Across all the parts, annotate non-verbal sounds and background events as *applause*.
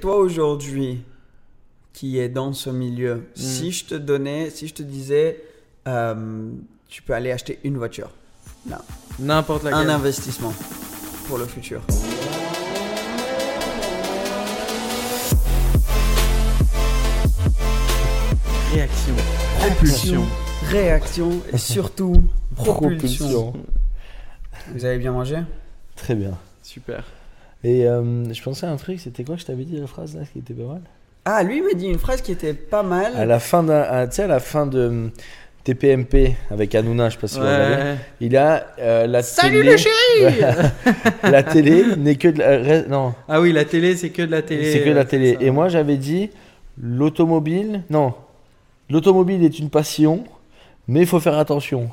Toi aujourd'hui, qui est dans ce milieu, si je te donnais, si je te disais, euh, tu peux aller acheter une voiture, N'importe laquelle. un investissement pour le futur. Réaction. Propulsion. Réaction et *laughs* surtout propulsion. Vous avez bien mangé? Très bien. Super. Et euh, je pensais à un truc, c'était quoi que je t'avais dit la phrase là qui était pas mal? Ah, lui il m'a dit une phrase qui était pas mal. À la fin d'un, à- tu sais à la fin de hum, TPMP avec Hanouna, je sais pas si vous regardez, Ouais. il a euh, la Salut télé. le chéri *laughs* La télé n'est que de la, non, Ah oui, la télé, c'est que de la télé. c'est que de la euh, télé. Et moi j'avais dit l'automobile, non, l'automobile est une passion, mais il faut faire attention.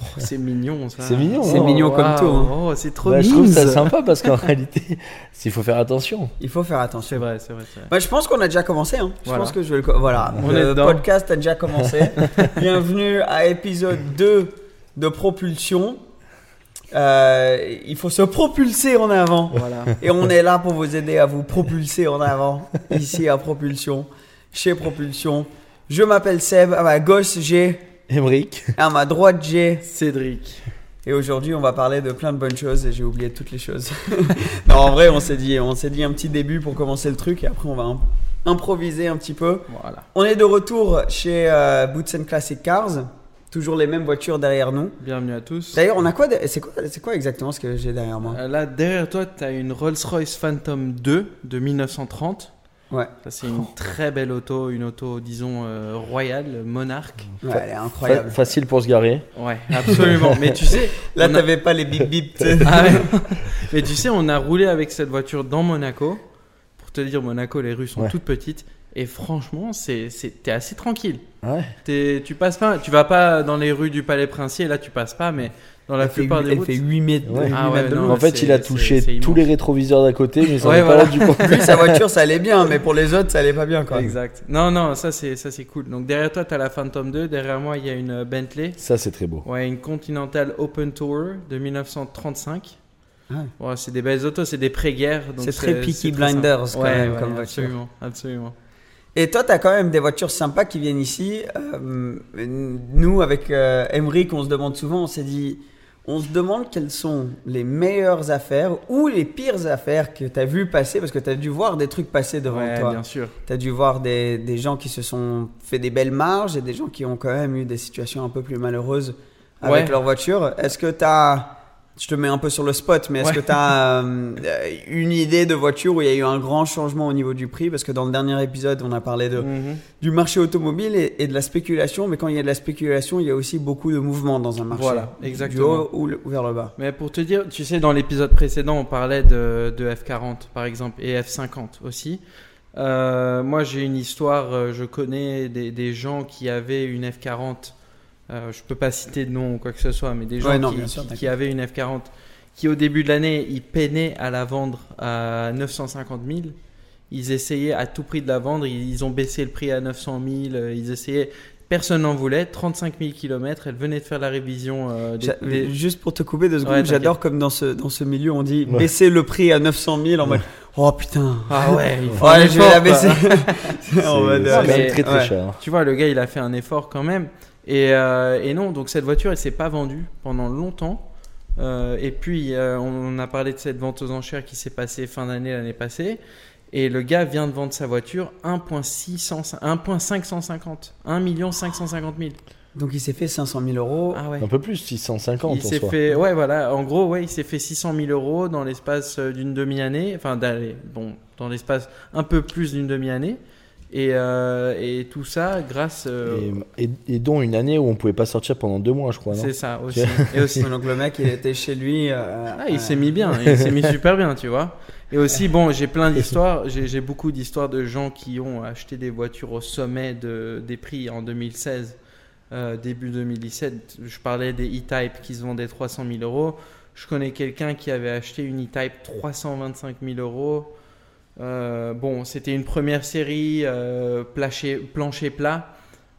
Oh, c'est mignon ça. C'est mignon, C'est hein. mignon comme tout, hein. Oh, c'est trop Bah, je trouve ça sympa parce qu'en *laughs* réalité, il faut faire attention. Il faut faire attention. C'est vrai, c'est vrai. Bah, je pense qu'on a déjà commencé. Hein. Je Voilà. pense que je vais le. Voilà, On le podcast a déjà commencé. *laughs* Bienvenue à épisode 2 de Propulsion. Euh, il faut se propulser en avant. Voilà. Et on est là pour vous aider à vous propulser en avant. Ici à Propulsion, chez Propulsion. Je m'appelle Seb. À ma gauche, j'ai. Emric, À ma droite, j'ai. Cédric. Et aujourd'hui, on va parler de plein de bonnes choses et j'ai oublié toutes les choses. *laughs* non, en vrai, on s'est dit, on s'est dit un petit début pour commencer le truc et après on va im- improviser un petit peu. Voilà. On est de retour chez euh, Boots and Classic Cars. Toujours les mêmes voitures derrière nous. Bienvenue à tous. D'ailleurs, on a quoi de- C'est quoi, quoi exactement ce que j'ai derrière moi? Euh, Là, derrière toi, tu as une Rolls-Royce Phantom 2 de 1930. Ouais, Ça, c'est une très belle auto, une auto, disons, euh, royale, monarque. ouais, elle est Fa- incroyable. facile pour se garer. Ouais, absolument. Mais tu sais, *laughs* Là, on a- t'avais pas les bip bip. tu. Ah ouais. Mais tu sais, on a roulé avec cette voiture dans Monaco. Pour te dire, Monaco, les rues sont Ouais. toutes petites. Et franchement, c'est, c'est, t'es assez tranquille. Ouais. T'es, tu passes pas, tu vas pas dans les rues du Palais Princier, là tu passes pas, mais dans la Elle fait, plupart huit- des elle routes. fait 8 mètres, Ouais. huit Ah ouais, mètres de non, long. En fait, il a touché tous les rétroviseurs d'à côté, mais ça Ouais, n'est pas voilà. rendu compte. Lui, sa voiture, ça allait bien, mais pour les autres, ça allait pas bien, quoi. Exact. Non, non, ça c'est, ça c'est cool. Donc derrière toi, tu as la Phantom 2. Derrière moi, il y a une Bentley. Ça, c'est très beau. Ouais, une Continental Open Tour de 1935. Ouais. Ouais, c'est des belles autos, c'est des pré-guerres. C'est très Peaky Blinders, quand Ouais, même, ouais, comme voiture. absolument, absolument. Et toi, t'as quand même des voitures sympas qui viennent ici. Euh, nous, avec euh, Emmerich, on se demande souvent, on s'est dit, on se demande quelles sont les meilleures affaires ou les pires affaires que t'as vu passer, parce que t'as dû voir des trucs passer devant Ouais, toi. bien sûr. T'as dû voir des, des gens qui se sont fait des belles marges et des gens qui ont quand même eu des situations un peu plus malheureuses avec Ouais. leur voiture. Est-ce que t'as, je te mets un peu sur le spot, mais est-ce Ouais. que t'as euh, une idée de voiture où il y a eu un grand changement au niveau du prix? Parce que dans le dernier épisode, on a parlé de, Mhm. du marché automobile et, et de la spéculation, mais quand il y a de la spéculation, il y a aussi beaucoup de mouvements dans un marché. Voilà, Du exactement. haut ou, le- ou vers le bas. Mais pour te dire, tu sais, dans l'épisode précédent, on parlait de, de F40 par exemple et F50 aussi. Euh, moi, j'ai une histoire, euh, je connais des, des gens qui avaient une F40. Euh, je peux pas citer de nom ou quoi que ce soit, mais des gens Ouais, non, qui, sûr, avaient une F40 qui, au début de l'année, ils peinaient à la vendre à 950 000. Ils essayaient à tout prix de la vendre. Ils, ont baissé le prix à 900 000. euh, Ils essayaient. Personne n'en voulait. 35 000 km. Elle venait de faire la révision. euh, des- J'a- des- Juste pour te couper deux secondes, Ouais, j'adore comme dans ce, dans ce milieu, on dit Ouais. baisser le prix à 900 000 en mode oh putain. Ah ouais, il faut Ouais, je vais effort, la baisser. *laughs* C'est En mode, c'est euh, quand même mais- très très ouais. cher. Tu vois, le gars, il a fait un effort quand même. Et, euh, et non, donc cette voiture, elle s'est pas vendue pendant longtemps. Euh, et puis, euh, on a parlé de cette vente aux enchères qui s'est passée fin d'année l'année passée. Et le gars vient de vendre sa voiture 1,650 1,550 1 550 000. Donc il s'est fait 500 000 euros. Ah ouais. Un peu plus, 650 Il en s'est soi. fait, ouais, voilà. En gros, ouais, il s'est fait 600 000 euros dans l'espace d'une demi-année. Enfin, d'aller- bon, dans l'espace un peu plus d'une demi-année. Et, euh, et tout ça grâce. euh, Et, et- et dont une année où on pouvait pas sortir pendant deux mois, je crois. non c'est ça aussi. Et aussi. Donc le mec, il était chez lui. euh, Ah, il euh, s'est mis bien, il s'est mis super bien, tu vois. Et aussi, bon, j'ai plein d'histoires, j'ai j'ai beaucoup d'histoires de gens qui ont acheté des voitures au sommet de, des prix en 2016, euh, début 2017. Je parlais des E-Type qui se vendaient 300 000 euros. Je connais quelqu'un qui avait acheté une E-Type 325 000 euros. Euh, bon, c'était une première série, euh, plancher, plancher plat.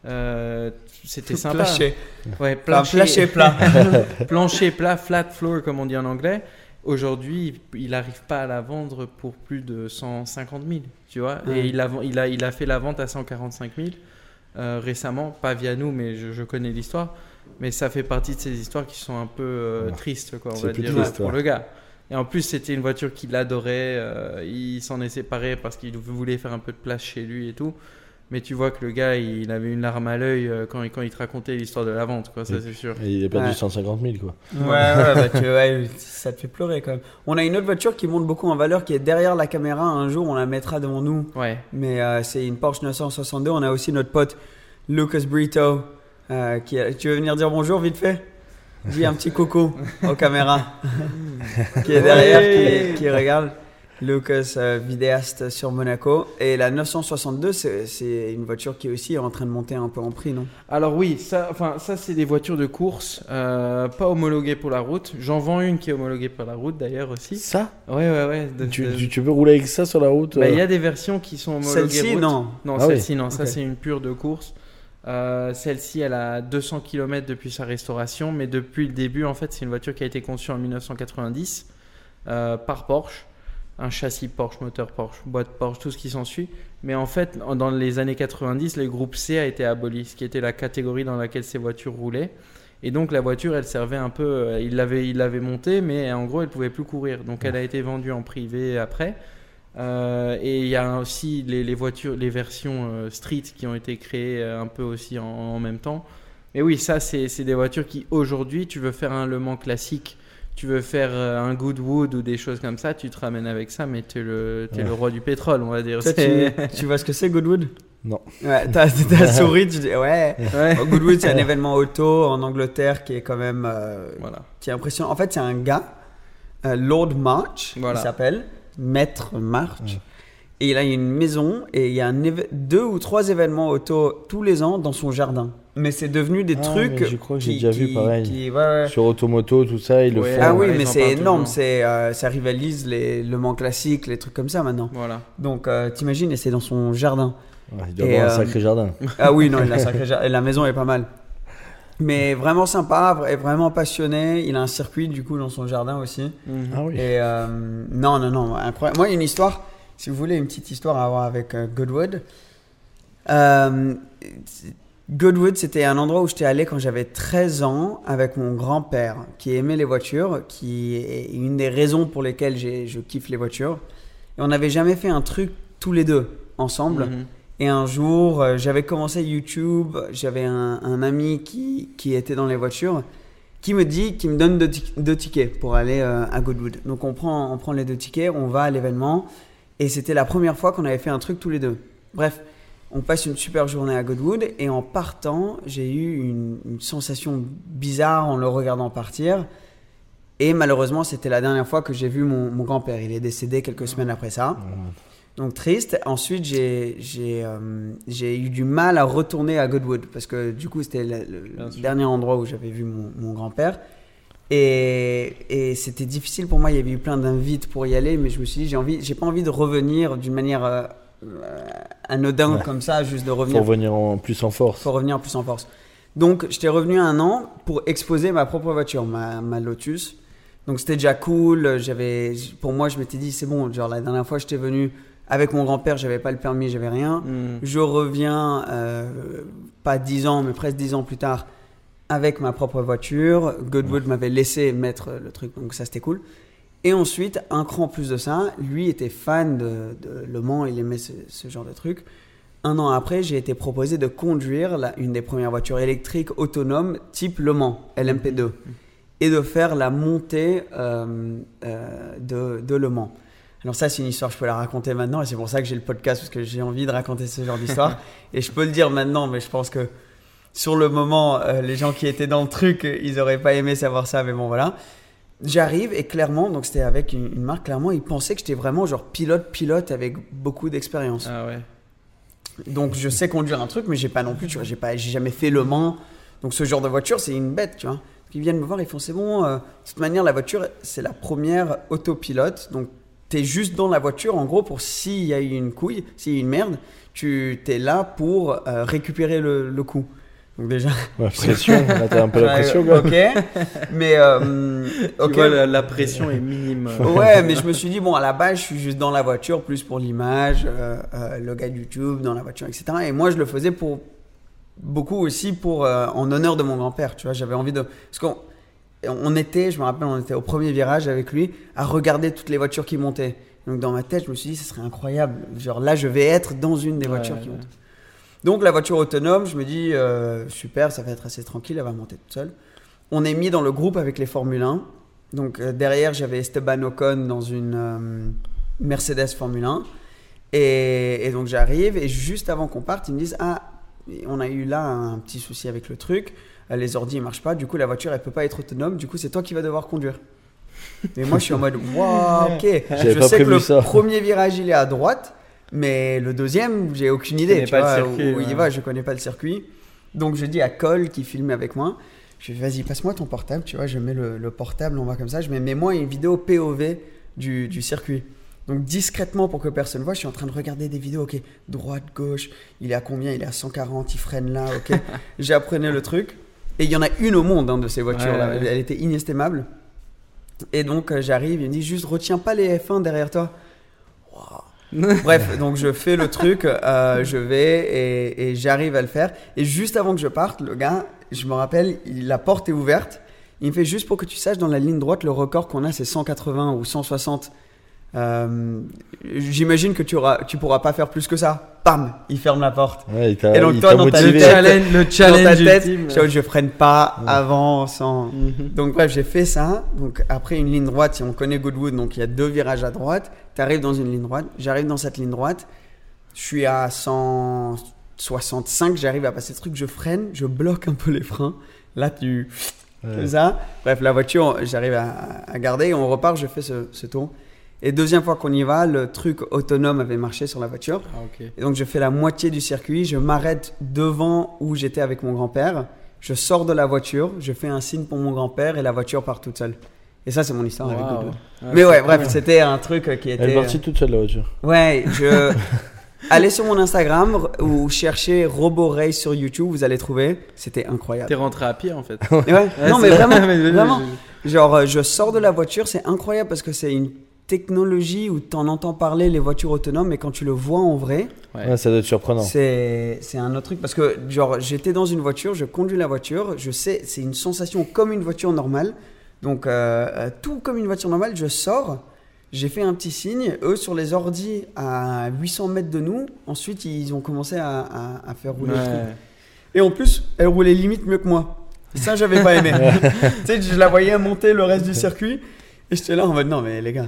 Euh, c'était sympa. Plancher. Ouais, Enfin, plancher plat. *laughs* plancher plat, flat floor comme on dit en anglais. Aujourd'hui, il n'arrive pas à la vendre pour plus de 150 000, tu vois. Ouais. Et il a, il, a, il a fait la vente à 145 000 euh, récemment, pas via nous, mais je, je connais l'histoire. Mais ça fait partie de ces histoires qui sont un peu euh, tristes, quoi, on C'est va plus dire, triste, pour ouais. le gars. Et en plus, c'était une voiture qu'il adorait. euh, il s'en est séparé parce qu'il voulait faire un peu de place chez lui et tout. Mais tu vois que le gars, il avait une larme à l'œil euh, quand, il- quand il te racontait l'histoire de la vente, quoi, ça c'est sûr. Et il a perdu Ouais. 150 000, quoi. Ouais, ouais, bah, tu- ouais, ça te fait pleurer quand même. On a une autre voiture qui monte beaucoup en valeur, qui est derrière la caméra. Un jour, on la mettra devant nous. Ouais. Mais euh, c'est une Porsche 962. On a aussi notre pote Lucas Brito. euh, qui a- Tu veux venir dire bonjour vite fait? Dis un petit coucou aux *laughs* caméras. qui est derrière, qui, qui regarde. Lucas, euh, vidéaste sur Monaco. Et la 962, c'est une voiture qui aussi est en train de monter un peu en prix, non? Alors oui, ça, enfin, ça c'est des voitures de course, euh, pas homologuées pour la route. J'en vends une qui est homologuée pour la route d'ailleurs aussi. Ça? Ouais, ouais, ouais. de- tu, de- tu, peux rouler avec ça sur la route Bah, Il euh y a des versions qui sont homologuées Celle-ci, route. non. Non, Ah celle-ci, non. Ça c'est une pure de course. Euh, Celle-ci, elle a 200 km depuis sa restauration, mais depuis le début, en fait, c'est une voiture qui a été conçue en 1990 euh, par Porsche. Un châssis Porsche, moteur Porsche, boîte Porsche, tout ce qui s'ensuit. Mais en fait, dans les années 90, le groupe C a été aboli, ce qui était la catégorie dans laquelle ces voitures roulaient. Et donc la voiture, elle servait un peu, euh, il l'avait, il l'avait montée, mais en gros, elle pouvait plus courir. Donc elle a été vendue en privé après. Euh, et il y a aussi les, les voitures, les versions euh, street qui ont été créées euh, un peu aussi en, en même temps. Mais oui, ça, c'est des voitures qui aujourd'hui, tu veux faire un Le Mans classique, tu veux faire euh, un Goodwood ou des choses comme ça, tu te ramènes avec ça, mais tu es, le, t'es Ouais. le roi du pétrole, on va dire. Tu, *laughs* tu vois ce que c'est Goodwood? Non. Ouais, t'as t'as *laughs* souri, tu dis ouais. Ouais. Bon, Goodwood, c'est un événement auto en Angleterre qui est quand même euh, Voilà. qui est impressionnant. En fait, c'est un gars, euh, Lord March, Voilà. il s'appelle, Maître March. Et il a une maison et il y a un deux ou trois événements auto tous les ans dans son jardin. Mais c'est devenu des Ah, trucs. je crois que j'ai qui- déjà vu qui- pareil. qui- ouais, ouais. Sur Automoto, tout ça, ils le Ouais. font. Ah oui, ouais, mais c'est le énorme. C'est, euh, ça rivalise les Le Mans classique, les trucs comme ça maintenant. Voilà. Donc euh, t'imagines, et c'est dans son jardin. Ouais, il doit Et, avoir un euh, sacré jardin. Ah oui, non, il a un *laughs* sacré jar- et La maison est pas mal. Mais vraiment sympa, vra- vraiment passionné. Il a un circuit du coup dans son jardin aussi. Mhm. Ah oui. Et euh, non, non, non, incroyable. Moi, une histoire, si vous voulez, une petite histoire à avoir avec euh, Goodwood. Euh, Goodwood, c'était un endroit où j'étais allé quand j'avais 13 ans avec mon grand-père qui aimait les voitures, qui est une des raisons pour lesquelles j'ai- je kiffe les voitures. Et on n'avait jamais fait un truc tous les deux ensemble. Mhm. Et un jour, euh, j'avais commencé YouTube, j'avais un, ami qui, était dans les voitures, qui me dit, qui me donne deux, tic- deux tickets pour aller euh, à Goodwood. Donc on prend, les deux tickets, on va à l'événement, et c'était la première fois qu'on avait fait un truc tous les deux. Bref, on passe une super journée à Goodwood, et en partant, j'ai eu une, sensation bizarre en le regardant partir. Et malheureusement, c'était la dernière fois que j'ai vu mon, mon grand-père. Il est décédé quelques semaines après ça. Donc triste. Ensuite, j'ai euh, eu du mal à retourner à Goodwood parce que du coup, c'était le, dernier endroit où j'avais vu mon, mon grand-père. Et, et c'était difficile pour moi. Il y avait eu plein d'invites pour y aller, mais je me suis dit, j'ai envie, j'ai pas envie de revenir d'une manière euh, anodin Ouais. comme ça, juste de revenir revenir en plus en force. faut revenir plus en force. Donc, j'étais revenu un an pour exposer ma propre voiture, ma, ma Lotus. Donc, c'était déjà cool. J'avais, pour moi, je m'étais dit, c'est bon. Genre, la dernière fois, j'étais venu avec mon grand-père, j'avais pas le permis, j'avais rien. Mhm. Je reviens, euh, pas 10 ans, mais presque 10 ans plus tard, avec ma propre voiture. Goodwood m'avait laissé mettre le truc, donc ça c'était cool. Et ensuite, un cran plus de ça, lui était fan de, de Le Mans, il aimait ce, ce genre de truc. Un an après, j'ai été proposé de conduire la- une des premières voitures électriques autonomes type Le Mans, LMP2, et de faire la montée euh, euh, de, de Le Mans. Alors ça, c'est une histoire, je peux la raconter maintenant, et c'est pour ça que j'ai le podcast, parce que j'ai envie de raconter ce genre d'histoire. *laughs* et je peux le dire maintenant, mais je pense que sur le moment, euh, les gens qui étaient dans le truc, ils auraient pas aimé savoir ça, mais bon, voilà. J'arrive et clairement, donc c'était avec une, une marque, clairement, ils pensaient que j'étais vraiment genre pilote-pilote avec beaucoup d'expérience. Ah ouais. Donc je sais conduire un truc, mais j'ai pas non plus, tu vois, j'ai pas, j'ai jamais fait le Mans. Donc ce genre de voiture, c'est une bête, tu vois. Ils viennent me voir, ils font c'est bon. euh, de toute manière, la voiture, c'est la première autopilote. Donc juste dans la voiture, en gros, pour s'il y a eu une couille, s'il y a eu une merde, tu es là pour euh, récupérer le, le coup. Donc déjà. Ouais, pression, là t'as un peu la pression, gars. ok. Mais euh, ok. Tu vois, la, la pression est minime. Ouais, mais je me suis dit, bon, à la base, je suis juste dans la voiture, plus pour l'image, euh, euh, le gars de YouTube, dans la voiture, etc. Et moi, je le faisais pour beaucoup aussi pour euh, en honneur de mon grand-père, tu vois. J'avais envie de. Parce qu'on on était, je me rappelle, on était au premier virage avec lui à regarder toutes les voitures qui montaient. Donc dans ma tête, je me suis dit, ce serait incroyable. Genre là, je vais être dans une des Ouais, voitures qui ouais. montent. Donc la voiture autonome, je me dis, euh, super, ça va être assez tranquille, elle va monter toute seule. On est mis dans le groupe avec les Formule 1. Donc euh, derrière, j'avais Esteban Ocon dans une euh, Mercedes Formule 1. Et, et donc j'arrive, et juste avant qu'on parte, ils me disent, ah, on a eu là un petit souci avec le truc, les ordi ne marchent pas, du coup la voiture elle peut pas être autonome, du coup c'est toi qui vas devoir conduire. *laughs* Et moi je suis en mode, waouh, ok, je pas sais que le ça. premier virage il est à droite, mais le deuxième, j'ai aucune idée. Tu vois, circuit, où il va, je connais pas le circuit. Donc je dis à Cole qui filmait avec moi, je dis vas-y passe-moi ton portable, tu vois, je mets le, le portable, on va comme ça, je mets mets-moi une vidéo POV du, du circuit. Donc discrètement pour que personne voit, je suis en train de regarder des vidéos, ok, droite, gauche, il est à combien? Il est à 140, il freine là, ok. *laughs* J'apprenais le truc. Et il y en a une au monde hein, de ces voitures là, Ouais, ouais. elle était inestimable. Et donc euh, j'arrive, il me dit juste retiens pas les F1 derrière toi. *laughs* Bref, donc je fais le truc, euh, je vais et, et j'arrive à le faire. Et juste avant que je parte, le gars, je me rappelle, il- la porte est ouverte. Il me fait juste pour que tu saches, dans la ligne droite, le record qu'on a, c'est 180 ou 160. Euh, J'imagine que tu auras, tu pourras pas faire plus que ça. Pam, il ferme la porte. Ouais, il t'a Et donc, il toi, t'a dans ta Le tête- challenge, le Dans challenge ta tête, ultime. je, je freine pas avant, sans. Mhm. Donc bref, j'ai fait ça. Donc après une ligne droite, si on connaît Goodwood, donc il y a deux virages à droite. Tu arrives dans une ligne droite. J'arrive dans cette ligne droite. Je suis à 165. J'arrive à passer ce truc. Je freine. Je bloque un peu les freins. Là, tu Ouais. comme ça. Bref, la voiture, j'arrive à, à garder. On repart. Je fais ce, ce tour. Et deuxième fois qu'on y va, le truc autonome avait marché sur la voiture. Ah. Et donc je fais la moitié du circuit, je m'arrête devant où j'étais avec mon grand-père, je sors de la voiture, je fais un signe pour mon grand-père et la voiture part toute seule. Et ça c'est mon histoire avec. Goodwood. Ah, Mais ouais, bref, c'était un truc qui était... Elle est partie toute seule, la voiture. Ouais, je... *laughs* Allez sur mon Instagram ou cherchez Robo Race sur YouTube, vous allez trouver. C'était incroyable. T'es rentré à pied en fait. Ouais, non mais vraiment, *laughs* vraiment. Genre, euh, je sors de la voiture, c'est incroyable parce que c'est une technologie où t'en entends parler les voitures autonomes, mais quand tu le vois en vrai, Ouais. Ouais, ça doit être surprenant. c'est un autre truc parce que genre j'étais dans une voiture, je conduis la voiture, je sais c'est une sensation comme une voiture normale. Donc euh, euh, tout comme une voiture normale, je sors, j'ai fait un petit signe, eux sur les ordis à 800 mètres de nous, ensuite ils ont commencé à, à- à faire rouler le truc. Ouais. Et en plus, elle roulait limite mieux que moi. Et ça j'avais pas aimé. *laughs* tu sais, je la voyais monter le reste du circuit j'étais là en mode non mais les gars,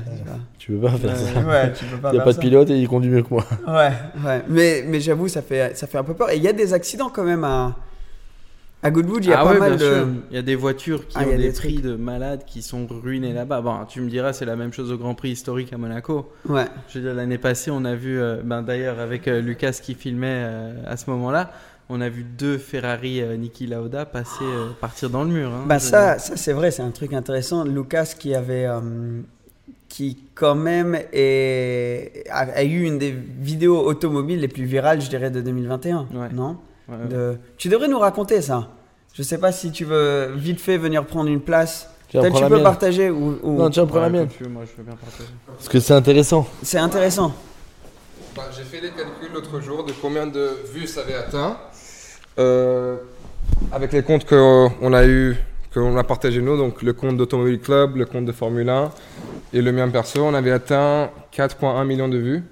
Tu peux pas faire ça. ouais, tu peux pas *laughs* Il n'y a pas de pilote et il conduit mieux que moi. *laughs* Ouais, ouais. Mais, mais j'avoue, ça fait, ça fait un peu peur. Et il y a des accidents quand même à, à Goodwood. Il y a ah pas ouais, mal de. Il y a des voitures qui Ah, il y ont a des, des prix trucs. de malades qui sont ruinés là-bas. Bon, tu me diras, c'est la même chose au Grand Prix historique à Monaco. Ouais. Je veux dire, l'année passée, on a vu, euh, ben, d'ailleurs, avec euh, Lucas qui filmait euh, à ce moment-là, on a vu deux Ferrari euh, Niki Lauda passer, euh, partir dans le mur. hein. Bah, ça, ça c'est vrai, c'est un truc intéressant. Lucas qui avait. euh, qui, quand même, est, a, a eu une des vidéos automobiles les plus virales, je dirais, de 2021. Ouais. Non? Ouais, ouais. de... Tu devrais nous raconter ça. Je sais pas si tu veux vite fait venir prendre une place. Tu la peux mienne. partager ou. ou- Non, tiens, prends la mienne. tu veux, moi, je veux bien partager. Parce que c'est intéressant. C'est intéressant. Bah, J'ai fait les calculs l'autre jour de combien de vues ça avait atteint. Euh, avec les comptes qu'on a eu, qu'on a partagé nous, donc le compte d'Automobile Club, le compte de Formule 1 et le mien perso, on avait atteint 4,1 millions de vues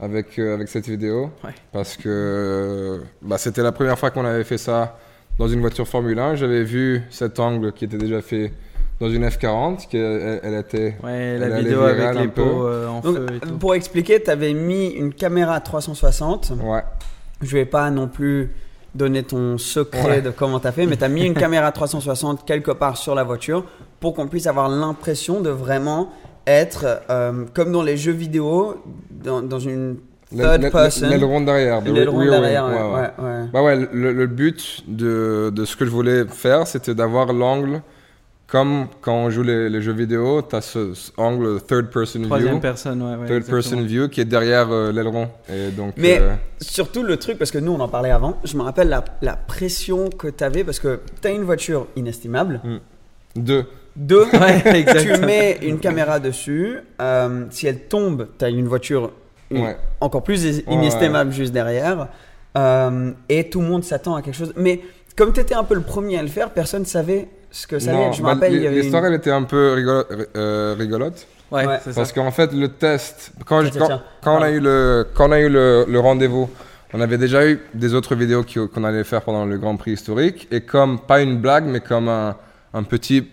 avec, euh, avec cette vidéo. Ouais. Parce que bah, c'était la première fois qu'on avait fait ça dans une voiture Formule 1. J'avais vu cet angle qui était déjà fait dans une F40, qui elle, elle était. Ouais, la vidéo avec les peu. pots euh, en Donc, feu et tout. pour expliquer, tu avais mis une caméra 360. Ouais. Je vais pas non plus donner ton secret Ouais. de comment tu as fait, mais tu as mis une caméra 360 quelque part sur la voiture pour qu'on puisse avoir l'impression de vraiment être euh, comme dans les jeux vidéo, dans, dans une third person. L'aileron derrière. de L'aileron derrière, ouais. Bah ouais, le, le but de, de ce que je voulais faire, c'était d'avoir l'angle comme quand on joue les, les jeux vidéo, tu as ce, ce angle third person Troisième view, personne, ouais. ouais third exactement. person view qui est derrière euh, l'aileron. Et donc, Mais euh, surtout le truc, parce que nous on en parlait avant, je me rappelle la, la pression que tu avais parce que tu as une voiture inestimable. deux. Deux, *laughs* Ouais, tu mets une caméra dessus. euh, si elle tombe, tu as une voiture une- Ouais. encore plus inestimable juste derrière. Euh, et tout le monde s'attend à quelque chose. Mais comme tu étais un peu le premier à le faire, personne ne savait ce que ça allait Non, être. Je me bah, rappelle, il y avait L'histoire, une... elle était un peu rigolo- euh, rigolote. Ouais, Ouais. c'est ça. Parce qu'en fait, le test, quand, je- on a eu le, quand on a eu le, le rendez-vous, on avait déjà eu des autres vidéos qu'on allait faire pendant le Grand Prix historique. Et comme, pas une blague, mais comme un, un petit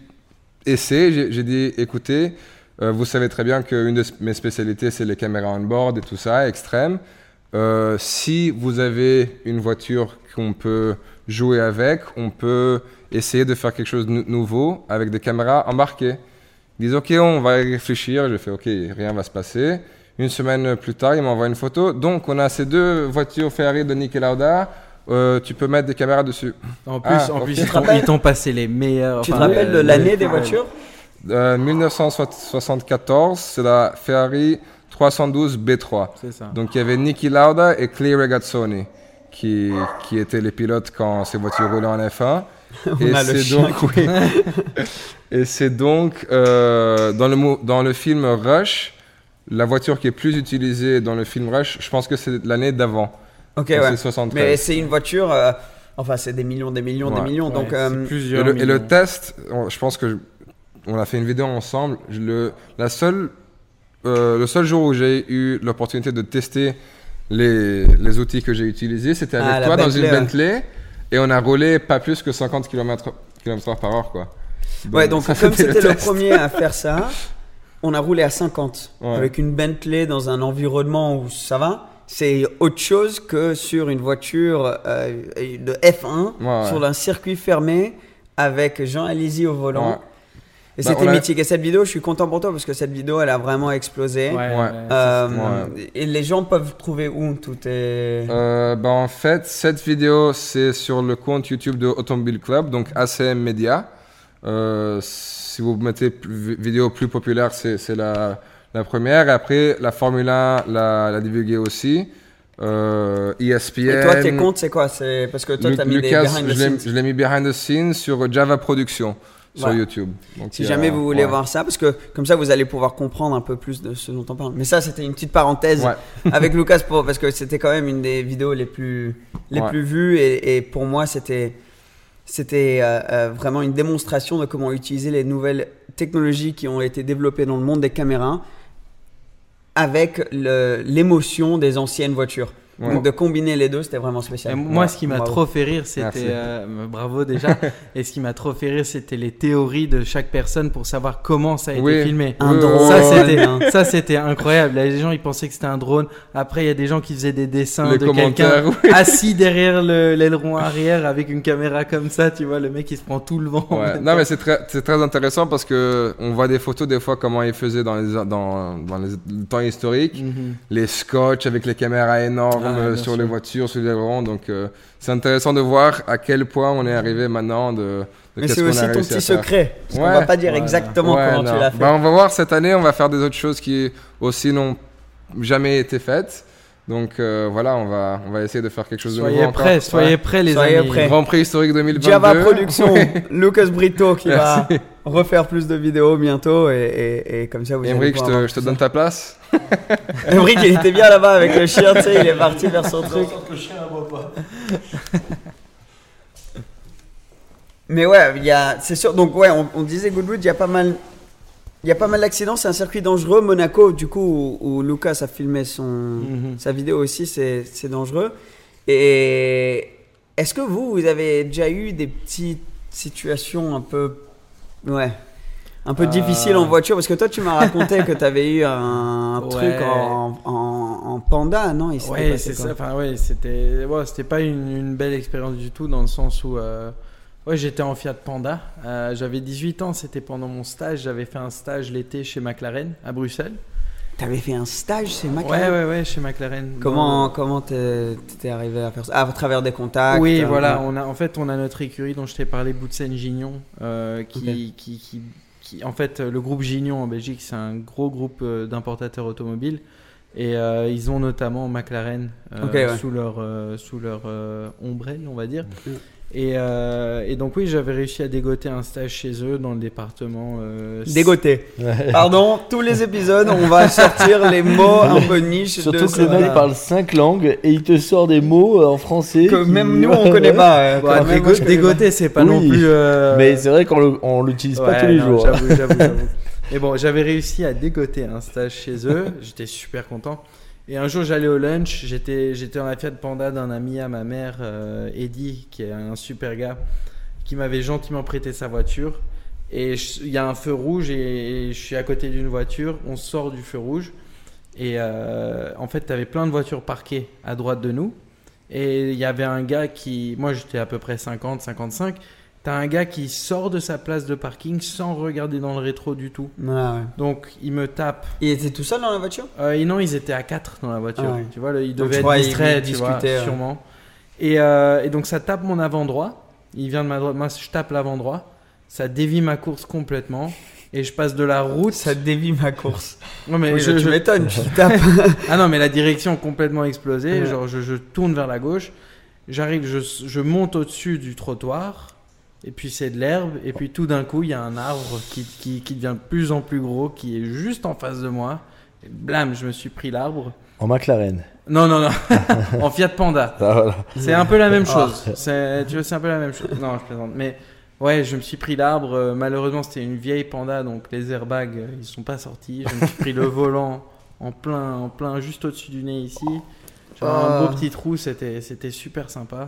essai, j'ai j'ai dit, écoutez, euh, vous savez très bien qu'une de mes spécialités, c'est les caméras on-board et tout ça, extrême. Euh, si vous avez une voiture qu'on peut jouer avec, on peut essayer de faire quelque chose de nou- nouveau avec des caméras embarquées. Ils disent ok, on va y réfléchir. Je fais ok, rien va se passer. Une semaine plus tard, ils m'envoient une photo. Donc on a ces deux voitures Ferrari de Niki Lauda. Euh, tu peux mettre des caméras dessus. En plus, Ah, en plus ils t'ont- passé les meilleurs. Tu te enfin, rappelles euh, de l'année des voitures? Euh, 1974, c'est la Ferrari 312 B3. C'est ça. Donc il y avait Niki Lauda et Clay Regazzoni qui, qui étaient les pilotes quand ces voitures roulaient en F1. *laughs* On a le c'est chien donc, oui. *laughs* et c'est donc euh, dans, le, mo- dans le film Rush, la voiture qui est plus utilisée dans le film Rush, je pense que c'est l'année d'avant. Ok, ouais. C'est 73. Mais c'est une voiture. euh, enfin, c'est des millions, des millions, des millions. Ouais, donc, c'est euh, Et plusieurs le, et le millions. test, on- je pense que je- on a fait une vidéo ensemble. Je le, la seule, euh, le seul jour où j'ai eu l'opportunité de tester les, les outils que j'ai utilisés, c'était avec Ah, la toi dans une. Bentley. Et on a roulé pas plus que 50 km, par heure. Quoi. ouais, donc *laughs* comme c'était le, premier à faire ça, on a roulé à 50 Ouais. avec une Bentley dans un environnement où ça va. C'est autre chose que sur une voiture euh, de F1 Ouais, ouais. sur un circuit fermé avec Jean Alizzi au volant. Et Bah, c'était a- mythique. Et cette vidéo, je suis content pour toi parce que cette vidéo, elle a vraiment explosé. Ouais, Ouais. Euh, Ouais. Et les gens peuvent trouver où tout est. Euh, bah, en fait, cette vidéo, c'est sur le compte YouTube de Automobile Club, donc ACM Media. Euh, si vous mettez plus- vidéo plus populaire, c'est la, la première. Et après, la Formule 1 l'a, l'a divulguée aussi. Euh, ESPN. Et toi, tes comptes, c'est quoi? C'est parce que toi, tu as mis Lucas, des behind the scenes. je l'ai mis behind the scenes sur Java Production sur Voilà. YouTube. Donc, Si a- jamais vous voulez ouais. voir ça, parce que comme ça, vous allez pouvoir comprendre un peu plus de ce dont on parle. Mais ça, c'était une petite parenthèse Ouais. *laughs* avec Lucas, pour, parce que c'était quand même une des vidéos les plus, les Ouais. plus vues. Et, et pour moi, c'était c'était euh, euh, vraiment une démonstration de comment utiliser les nouvelles technologies qui ont été développées dans le monde des caméras avec l'émotion des anciennes voitures. Ouais. Donc de combiner les deux, c'était vraiment Et spécial. moi, Ouais, ce qui m'a trop fait rire, c'était. euh, bravo déjà. *laughs* et ce qui m'a trop fait rire, c'était les théories de chaque personne pour savoir comment ça a été filmé. Un drone. Ça c'était, ça c'était incroyable. Là, Les gens ils pensaient que c'était un drone. Après il y a des gens qui faisaient des dessins Les de quelqu'un oui. assis derrière le- l'aileron arrière avec une caméra comme ça. Tu vois le mec il se prend tout le vent. Ouais. Non, mais c'est très, c'est très intéressant parce que on voit des photos des fois comment ils faisaient dans les, dans, dans les le temps historique. Mhm. Les scotch avec les caméras énormes Ah, euh, sur sûr. les voitures, sur les ailerons. Donc, euh, c'est intéressant de voir à quel point on est arrivé maintenant de, de Mais c'est aussi ton petit secret. Parce qu'on Ouais. va pas dire exactement Ouais, comment non. tu l'as fait. Bah, on va voir cette année, on va faire des autres choses qui aussi n'ont jamais été faites. Donc euh, voilà, on va, on va essayer de faire quelque chose de Soyez nouveau. prêts, encore. soyez prêts les Soyez amis. prêts. Grand Prix historique 2022. Java Production. *laughs* Lucas Brito qui va Merci. Refaire plus de vidéos bientôt et, et- et comme ça vous allez Emmerich, je te, je te donne ta place. *laughs* Emmerich, il était bien là-bas avec le chien, tu sais, il est parti vers son truc. *laughs* Mais ouais, il y a, c'est sûr. Donc ouais, on, on disait Goodwood, il y a pas mal, il y a pas mal d'accidents. C'est un circuit dangereux. Monaco, du coup, où, où Lucas a filmé son Mhm. sa vidéo aussi, c'est c'est dangereux. Et est-ce que vous, vous avez déjà eu des petites situations un peu, ouais, un peu Euh. difficiles en voiture Parce que toi, tu m'as raconté que tu avais eu un, *laughs* Ouais. truc en, en, en panda, non? Il Ouais, c'est ça. Enfin, ouais, c'était, ouais, c'était pas une, une belle expérience du tout dans le sens où, euh, ouais, j'étais en Fiat Panda. Euh, j'avais 18 ans, c'était pendant mon stage. J'avais fait un stage l'été chez McLaren à Bruxelles. T'avais fait un stage, Ouais, McLaren ouais, ouais, chez McLaren. Comment comment t'es arrivé à faire ça? Ah, À travers des contacts Oui, euh, voilà. ouais. On a, en fait, on a notre écurie dont je t'ai parlé, Boutsen Gignon, euh, qui, Ok. qui, qui, qui- en fait, euh, le groupe Gignon en Belgique, c'est un gros groupe d'importateurs automobiles. Et euh, ils ont notamment McLaren ouais. sous leur, sous leur ombrelle, on va dire. Et, euh, et donc, oui, j'avais réussi à dégoter un stage chez eux dans le département. euh. Ouais. Pardon, tous les épisodes, on va sortir les mots un peu niches. Surtout de que le mec parle cinq langues et il te sort des mots euh, en français. que qui- même nous on connaît pas. euh, moi, dégoter, c'est pas Oui. non plus. euh, Mais c'est vrai qu'on on l'utilise pas tous les non, jours. J'avoue, j'avoue, j'avoue. *laughs* Mais bon, j'avais réussi à dégoter un stage chez eux. J'étais super content. Et un jour, j'allais au lunch. J'étais, j'étais dans la Fiat Panda d'un ami à ma mère, euh, Eddie, qui est un super gars, qui m'avait gentiment prêté sa voiture. Et il y a un feu rouge et, et je suis à côté d'une voiture. On sort du feu rouge. Et euh, en fait, tu avais plein de voitures parquées à droite de nous. Et il y avait un gars qui. Moi, j'étais à peu près 50, 55. T'as un gars qui sort de sa place de parking sans regarder dans le rétro du tout. Ah, ouais. Donc, il me tape. Il était tout seul dans la voiture? Euh, non, ils étaient à 4 dans la voiture. Ah ouais. Tu vois, il devait être distrait, tu vois, discutait, ouais. sûrement. Et, euh, et donc, ça tape mon avant droit. Il vient de ma droite. Moi, je tape l'avant droit. Ça dévie ma course complètement. Et je passe de la route. Ça dévie ma course. *laughs* Non, mais Oui, je- m'étonnes, tu *laughs* tapes. Ah non, mais la direction complètement explosé. Ouais. Genre, je, je tourne vers la gauche. J'arrive, je, je monte au-dessus du trottoir. Et puis c'est de l'herbe. Et puis tout d'un coup, il y a un arbre qui, qui, qui devient de plus en plus gros, qui est juste en face de moi. Et blam, je me suis pris l'arbre. En McLaren. Non, non, non. *laughs* en Fiat Panda. Ah, voilà. C'est un peu la même Ah. chose. C'est, tu vois, c'est un peu la même chose. Non, je plaisante. Mais ouais, je me suis pris l'arbre. Euh, Malheureusement, c'était une vieille Panda, donc les airbags, euh, ils sont pas sortis. Je me suis pris le *laughs* volant en plein, en plein, juste au-dessus du nez ici. J'avais Ah. un beau petit trou. C'était, c'était super sympa.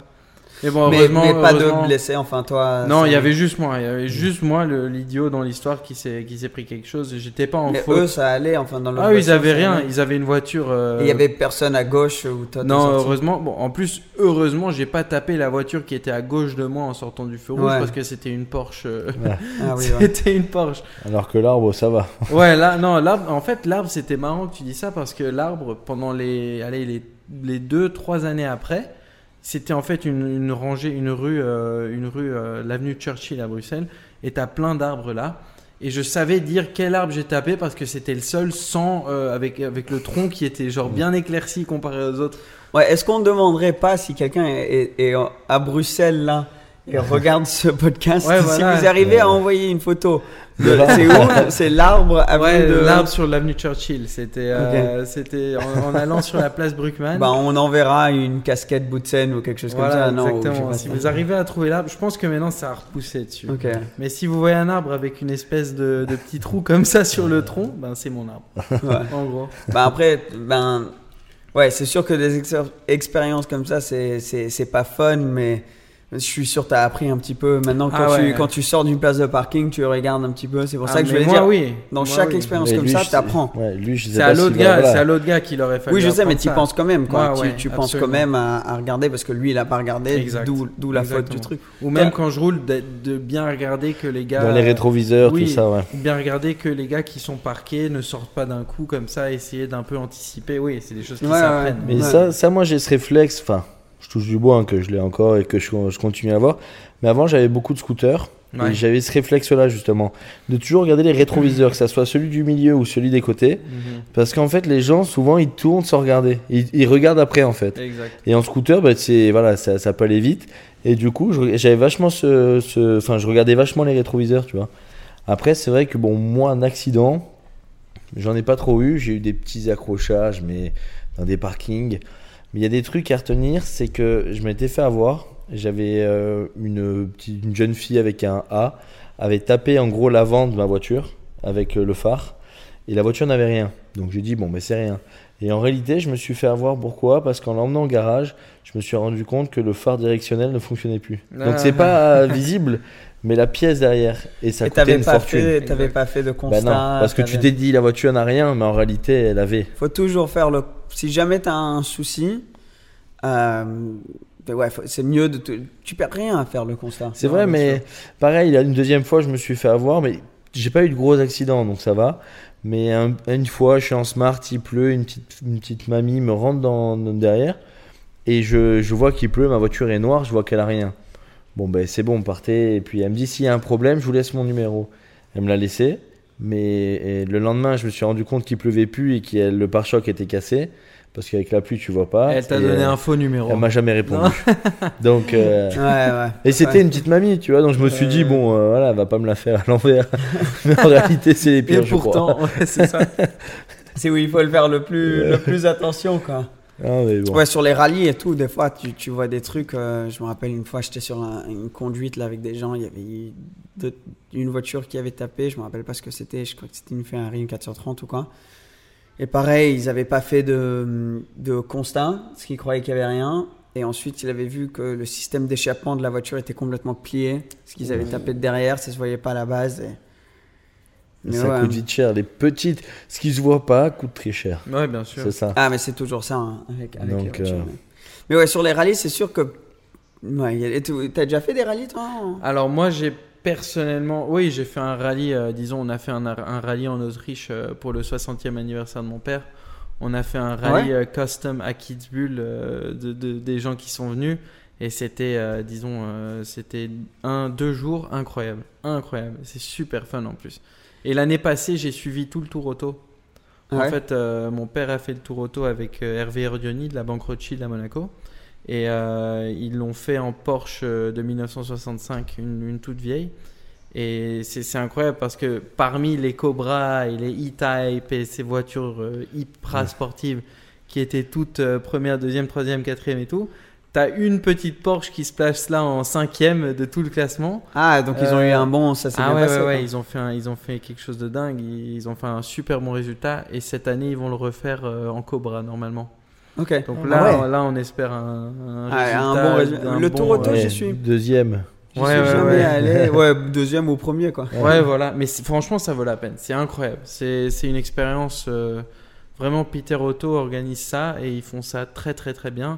Mais bon, mais, heureusement, mais pas de blessés, enfin toi. Non, il y avait juste moi. Il y avait juste moi, le- l'idiot dans l'histoire, qui s'est, qui s'est pris quelque chose. J'étais pas en Mais faute. eux, ça allait, enfin dans le. ah, ils avaient rien. Ils avaient une voiture. euh, Il y avait personne à gauche où toi. non, heureusement. Bon, en plus, heureusement, j'ai pas tapé la voiture qui était à gauche de moi en sortant du feu rouge Ouais. parce que c'était une Porsche. euh, Ah oui, *laughs* ouais. c'était une Porsche. Alors que l'arbre, ça va. *laughs* Ouais, là, non, l'arbre. En fait, l'arbre, c'était marrant que tu dis ça parce que l'arbre, pendant les, allez, les, les deux, trois années après, c'était en fait une, rangée, une rue, euh, une rue, euh, l'avenue Churchill à Bruxelles, et t'as plein d'arbres là. Et je savais dire quel arbre j'ai tapé parce que c'était le seul sans euh, avec avec le tronc qui était genre bien éclairci comparé aux autres. Ouais, est-ce qu'on ne demanderait pas si quelqu'un est à Bruxelles là et regarde ce podcast, Ouais, si vous arrivez Ouais. à envoyer une photo, de- c'est où C'est l'arbre à Ouais, de... l'arbre sur l'avenue Churchill. C'était, euh, c'était en, en allant sur la place Bruckmann. Bah, on enverra une casquette Boutsen ou quelque chose voilà, comme ça. Non, exactement. Si ça. vous arrivez à trouver l'arbre, je pense que maintenant ça a repoussé dessus. Ok. Mais si vous voyez un arbre avec une espèce de, de petit trou comme ça sur le tronc, ben c'est mon arbre. Ouais. En gros. Bah après, ben, ouais, c'est sûr que des expériences comme ça, c'est, c'est, c'est pas fun, mais je suis sûr que tu as appris un petit peu. Maintenant, quand, Ah tu, ouais. quand tu sors d'une place de parking, tu regardes un petit peu. C'est pour Ah, ça que je vais moi, dire, oui. dans Moi, chaque oui. expérience Mais comme lui, ça, tu apprends. Ouais, C'est à l'autre gars, voilà. c'est à l'autre gars qu'il aurait fallu. Oui, je sais, mais tu penses quand même, quoi. Ouais, tu ouais, tu penses quand même à, à regarder parce que lui, il a pas regardé, d'où, la faute du truc. Ou même quand je roule, de, de bien regarder que les gars. Dans les rétroviseurs, oui, tout ça, ouais. Bien regarder que les gars qui sont parqués ne sortent pas d'un coup comme ça, essayer d'un peu anticiper. Oui, c'est des choses qui s'apprennent. Mais ça, moi, j'ai ce réflexe. Enfin, je touche du bois, hein, que je l'ai encore et que je, je continue à avoir. Mais avant, j'avais beaucoup de scooters. Ouais. J'avais ce réflexe-là, justement. De toujours regarder les rétroviseurs, que ça soit celui du milieu ou celui des côtés. Mhm. Parce qu'en fait, les gens, souvent, ils tournent sans regarder. Ils, ils regardent après, en fait. Exact. Et en scooter, bah, c'est, voilà, ça, ça peut aller vite. Et du coup, j'avais vachement ce, ce- enfin, je regardais vachement les rétroviseurs, tu vois. Après, c'est vrai que bon, moi, un accident, j'en ai pas trop eu. J'ai eu des petits accrochages, mais dans des parkings. Mais il y a des trucs à retenir, c'est que je m'étais fait avoir j'avais euh, une, petite- une jeune fille avec un A, avait tapé en gros l'avant de ma voiture avec euh, le phare, et la voiture n'avait rien. Donc j'ai dit, bon, mais c'est rien. Et en réalité, je me suis fait avoir pourquoi? Parce qu'en l'emmenant au garage, je me suis rendu compte que le phare directionnel ne fonctionnait plus. Ah. Donc c'est pas *laughs* visible, mais la pièce derrière. Et ça Et coûtait une pas fortune. t'avais pas fait de Bah constat. non, parce que tu dit la voiture n'a rien, mais en réalité elle avait. Faut toujours faire le. Si jamais t'as un souci, euh, ben ouais, faut- c'est mieux de. te- Tu perds rien à faire le constat. C'est vrai, mais pareil, une deuxième fois, je me suis fait avoir, mais j'ai pas eu de gros accidents, donc ça va. Mais un- une fois, je suis en smart, il pleut, une petite, une petite mamie me rentre dans, dans- derrière, et je, je vois qu'il pleut, ma voiture est noire, je vois qu'elle a rien. Bon, ben c'est bon, partez. Et puis elle me dit s'il y a un problème, je vous laisse mon numéro. Elle me l'a laissé, mais et le lendemain, je me suis rendu compte qu'il pleuvait plus et que le pare-choc était cassé, parce qu'avec la pluie, tu vois pas. Elle t'a Et, donné euh, un faux numéro. Elle m'a jamais répondu. *laughs* donc. euh, Ouais, ouais. et c'était Ouais. une petite mamie, tu vois, donc je me suis dit, bon, euh, voilà, elle va pas me la faire à l'envers. *laughs* Mais en réalité, c'est les Et pires, je crois. pourtant, c'est ça. *laughs* C'est où il faut le faire le plus, le plus attention, quoi. Ah, mais bon. Ouais, sur les rallyes et tout, des fois, tu, tu vois des trucs. euh, je me rappelle une fois, j'étais sur un- une conduite là avec des gens. Il y avait eu deux- une voiture qui avait tapé. Je me rappelle pas ce que c'était. Je crois que c'était une Ferrari, une 430 ou quoi. Et pareil, ils avaient pas fait de, de constat, parce qu'ils croyaient qu'il y avait rien. Et ensuite, ils avaient vu que le système d'échappement de la voiture était complètement plié, parce qu'ils avaient tapé de derrière, ça se voyait pas à la base. Et... Mais ça ouais. coûte vite cher. Les petites, ce qui se voit pas, coûte très cher. Ouais, bien sûr. C'est ça. Ah, mais c'est toujours ça hein, avec, avec Donc, les voitures, euh, mais... ouais, sur les rallyes, c'est sûr que. Ouais, t'as déjà fait des rallyes, toi Alors moi j'ai personnellement, oui j'ai fait un rallye, euh, disons on a fait un, un rallye en Autriche euh, pour le 60e anniversaire de mon père. On a fait un rallye Ouais. custom à Kitzbühel euh, de, de- des gens qui sont venus et c'était, euh, disons, euh, c'était un, deux jours incroyable, incroyable. C'est super fun en plus. Et l'année passée j'ai suivi tout le tour auto. En fait, euh, mon père a fait le tour auto avec euh, Hervé Erdioni de la Banque Rothschild à Monaco. Et euh, ils l'ont fait en Porsche de 1965, une, une toute vieille. Et c'est incroyable parce que parmi les Cobra et les E-Type et ces voitures euh, hyper sportives qui étaient toutes première, deuxième, troisième, quatrième et tout, t'as une petite Porsche qui se place là en cinquième de tout le classement. Ah, donc ils ont eu Euh, un bon. Ça s'est Ah bien ouais, passé. ouais, ils ont fait un- ils ont fait quelque chose de dingue. Ils, ils ont fait un super bon résultat et cette année ils vont le refaire euh, en Cobra normalement. Ok. Donc Ah là, ouais. là on espère un, un Ah, un résultat. bon résultat. Le bon, tour auto, euh, j'y suis. Deuxième. Je Ouais, suis ouais, jamais ouais. allé. *laughs* Ouais, deuxième ou premier, quoi. Ouais, voilà. Mais franchement, ça vaut la peine. C'est incroyable. C'est c'est une expérience. euh, vraiment, Peter Otto organise ça et ils font ça très, très, très bien.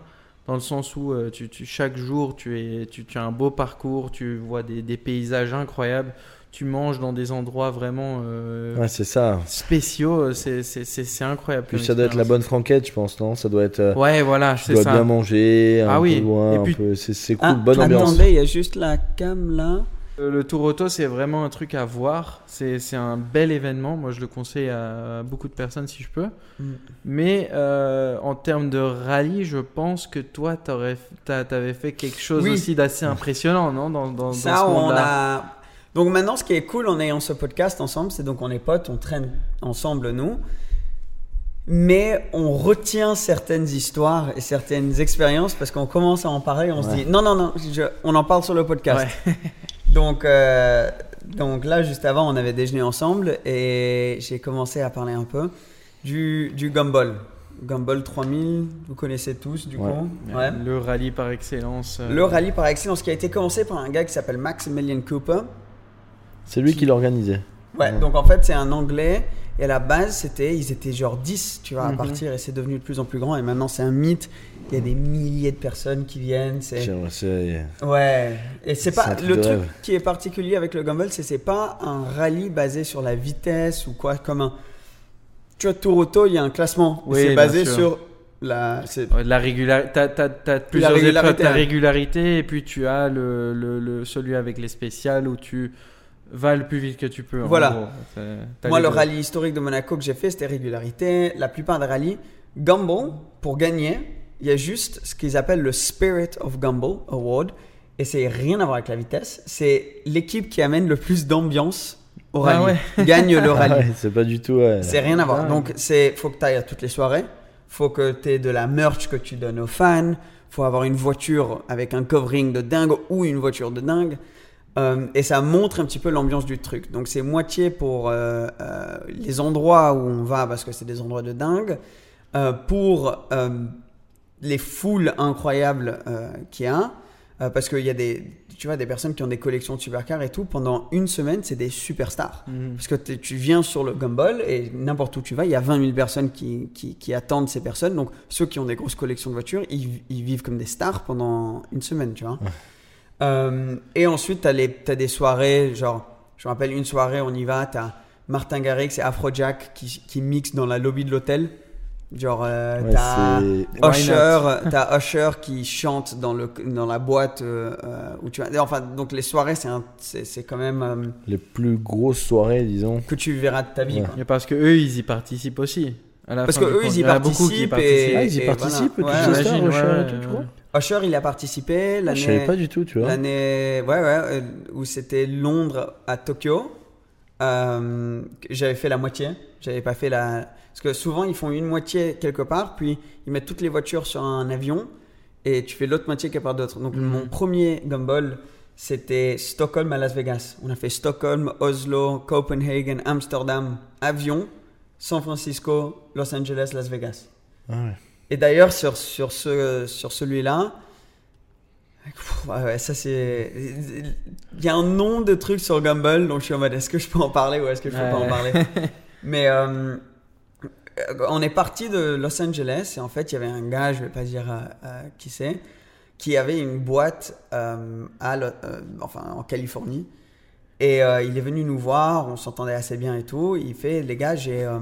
Dans le sens où euh, tu, tu- chaque jour, tu, es, tu, tu as un beau parcours, tu vois des, des paysages incroyables, tu manges dans des endroits vraiment euh, Ouais, c'est ça. spéciaux. C'est c'est- c'est- c'est incroyable. Puis ça doit être la bonne franquette, je pense, non? Ça doit être. euh, Ouais, voilà, tu c'est dois ça. bien manger, un Ah peu oui. loin, Et un puis- peu- c'est c'est cool, Ah, bonne ambiance. attendez, il y a juste la cam là. Euh, Le Tour Auto, c'est vraiment un truc à voir. C'est un bel événement. Moi, je le conseille à beaucoup de personnes si je peux. Mm. Mais euh, en termes de rallye, je pense que toi, tu avais fait quelque chose Oui. aussi d'assez impressionnant, non dans, dans, dans Ça, ce on a. Donc maintenant, ce qui est cool en ayant ce podcast ensemble, c'est donc on est potes, on traîne ensemble nous, mais on retient certaines histoires et certaines expériences parce qu'on commence à en parler, on se dit non non non, je- on en parle sur le podcast. *laughs* Donc euh, donc là, juste avant, on avait déjeuné ensemble et j'ai commencé à parler un peu du du gumball. Gumball 3000, vous connaissez tous du Ouais. coup. Ouais. Le rallye par excellence. euh, Le rallye par excellence qui a été commencé par un gars qui s'appelle Maximilian Cooper. C'est lui qui l'organisait. Ouais, donc en fait, c'est un anglais. Et à la base, c'était, ils étaient genre 10, tu vois, à Mhm. partir. Et c'est devenu de plus en plus grand. Et maintenant, c'est un mythe. Il y a des milliers de personnes qui viennent. C'est... Ouais. Et c'est pas. Le truc rêve. qui est particulier avec le Gumball, c'est c'est pas un rallye basé sur la vitesse ou quoi, comme un. Tu vois, Tour Auto, il y a un classement. Oui, c'est bien basé sûr. sur la. c'est- Ouais, la régularité. T'as, t'as- t'as plusieurs épreuves, régularité, ta ouais. régularité, et puis tu as le, le, le- celui avec les spéciales où tu vas le plus vite que tu peux. Voilà. t'as Moi, le deux. rallye historique de Monaco que j'ai fait, c'était régularité. La plupart des rallyes, Gumball, pour gagner, il y a juste ce qu'ils appellent le Spirit of Gumball Award. Et c'est rien à voir avec la vitesse. C'est l'équipe qui amène le plus d'ambiance au Ah rallye. ouais. Gagne le *laughs* Ah rallye. ouais, c'est pas du tout. ouais. C'est rien à voir. Ah. Donc, c'est faut que tu ailles à toutes les soirées. faut que tu aies de la merch que tu donnes aux fans, faut avoir une voiture avec un covering de dingue ou une voiture de dingue. Euh, et ça montre un petit peu l'ambiance du truc. Donc c'est moitié pour euh, euh, les endroits où on va parce que c'est des endroits de dingue, pour les foules incroyables euh, qu'il y a, euh, parce qu'il y a des, tu vois, des personnes qui ont des collections de supercars et tout. Pendant une semaine, c'est des superstars. Mhm. Parce que tu viens sur le Gumball et n'importe où tu vas, il y a 20 000 personnes qui, qui, qui attendent ces personnes. Donc ceux qui ont des grosses collections de voitures, ils, ils vivent comme des stars pendant une semaine, tu vois. Euh, et ensuite, tu as, des soirées, genre, je me rappelle une soirée, on y va, tu as Martin Garrix et Afrojack qui, qui mixent dans la lobby de l'hôtel. Genre, euh, Ouais, t'as Usher, *laughs* t'as Usher qui chante dans, le, dans la boîte euh, euh, où tu vas. Enfin, donc les soirées, c'est un- c'est c'est quand même euh, les plus grosses soirées, disons. que tu verras de ta vie. Ouais. quoi. Et parce que eux, ils y participent aussi. à la Parce fin que eux, ils y participent et- Ah, ils y et participent, voilà. Ouais, Usher et ouais, tout, tu ouais. vois. Usher, il a participé Ah, Je savais l'année. pas du tout, tu vois. L'année, ouais, ouais, euh, où c'était Londres à Tokyo. Euh, J'avais fait la moitié. J'avais pas fait la. Parce que souvent, ils font une moitié quelque part, puis ils mettent toutes les voitures sur un avion et tu fais l'autre moitié quelque part d'autre. Donc, Mhm. mon premier gumball, c'était Stockholm à Las Vegas. On a fait Stockholm, Oslo, Copenhagen, Amsterdam, avion, San Francisco, Los Angeles, Las Vegas. Ah ouais. Et d'ailleurs, sur, sur, ce, sur celui-là, ouais, ouais, ça c'est. Il y a un nom de truc sur Gumball, donc je suis en mode est-ce que je peux en parler ou est-ce que je peux pas en parler? *laughs* Mais euh, on est parti de Los Angeles et en fait, il y avait un gars, je vais pas dire euh, euh, qui c'est, qui avait une boîte euh, à, Lo- euh, enfin, en Californie. Et euh, il est venu nous voir, on s'entendait assez bien et tout. Il fait, les gars, j'ai euh,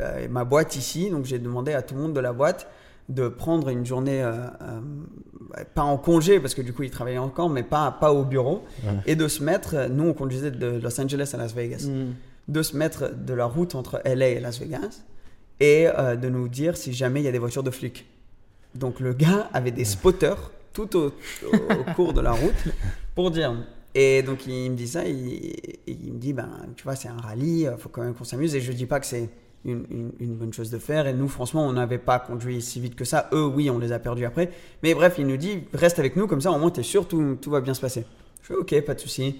euh, ma boîte ici, donc j'ai demandé à tout le monde de la boîte de prendre une journée, euh, euh, pas en congé, parce que du coup il travaillait encore, mais pas, pas au bureau, Ouais. et de se mettre, nous on conduisait de Los Angeles à Las Vegas, Mm. De se mettre de la route entre LA et Las Vegas, et euh, de nous dire si jamais il y a des voitures de flics. Donc le gars avait des spotters tout au, cours de la route pour dire. Et donc il me dit ça, il, me dit, ben, tu vois, c'est un rallye, il faut quand même qu'on s'amuse. Et je dis pas que c'est une, bonne chose de faire. Et nous, franchement, on n'avait pas conduit si vite que ça. Eux, oui, on les a perdus après. Mais bref, il nous dit, reste avec nous, comme ça, au moins, tu es sûr, tout, tout va bien se passer. Je fais, ok, pas de souci.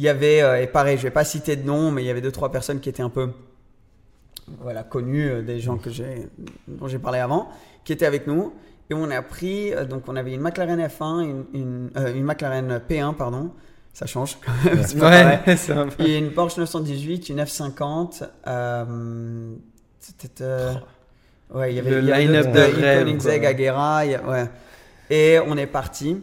Il y avait, euh, et pareil, je vais pas citer de nom, mais il y avait deux, trois personnes qui étaient un peu voilà, connus, euh, des gens que j'ai, dont j'ai parlé avant, qui étaient avec nous. Et on a pris, euh, donc on avait une McLaren F1, une, une, euh, une McLaren P1, pardon. Ça change quand même. Ouais, peu- Et une Porsche 918, une F50. Euh, c'était. euh, ouais, il y avait Le il y avait line-up de Koenigsegg quoi. Agera. il y a- ouais. Et on est parti.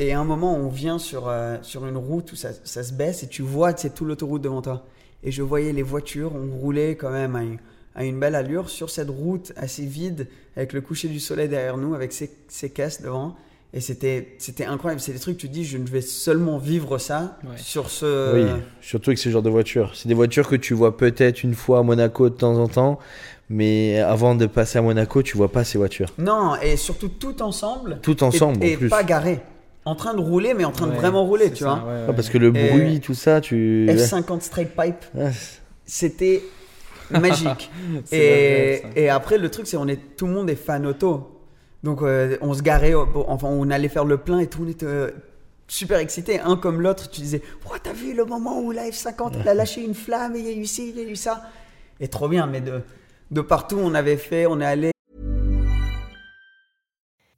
Et à un moment, on vient sur, euh, sur une route où ça, ça se baisse et tu vois c'est tout l'autoroute devant toi. Et je voyais les voitures, on roulait quand même à une, à une belle allure sur cette route assez vide, avec le coucher du soleil derrière nous, avec ces, ces caisses devant. Et c'était c'était incroyable. C'est des trucs, tu te dis, je ne vais seulement vivre ça Ouais. sur ce. Oui, surtout avec ce genre de voiture. C'est des voitures que tu vois peut-être une fois à Monaco de temps en temps, mais avant de passer à Monaco, tu vois pas ces voitures. Non, et surtout tout ensemble. Tout ensemble et, en et plus. pas garé. En train de rouler, mais en train de vraiment rouler, tu ça, vois. ouais, Ouais, ouais. parce que le Et- bruit, tout ça, tu. F50 straight pipe, Ouais. c'était magique. *laughs* Et, et après, le truc, c'est on est tout le monde est fan auto. Donc, euh, on se garait, enfin, on allait faire le plein et tout, on était euh, super excités. Un comme l'autre, tu disais, oh, t'as vu le moment où la F50, elle a lâché une flamme et il y a eu ci, il y a eu ça? Et trop bien, mais de, de partout, on avait fait, on est allé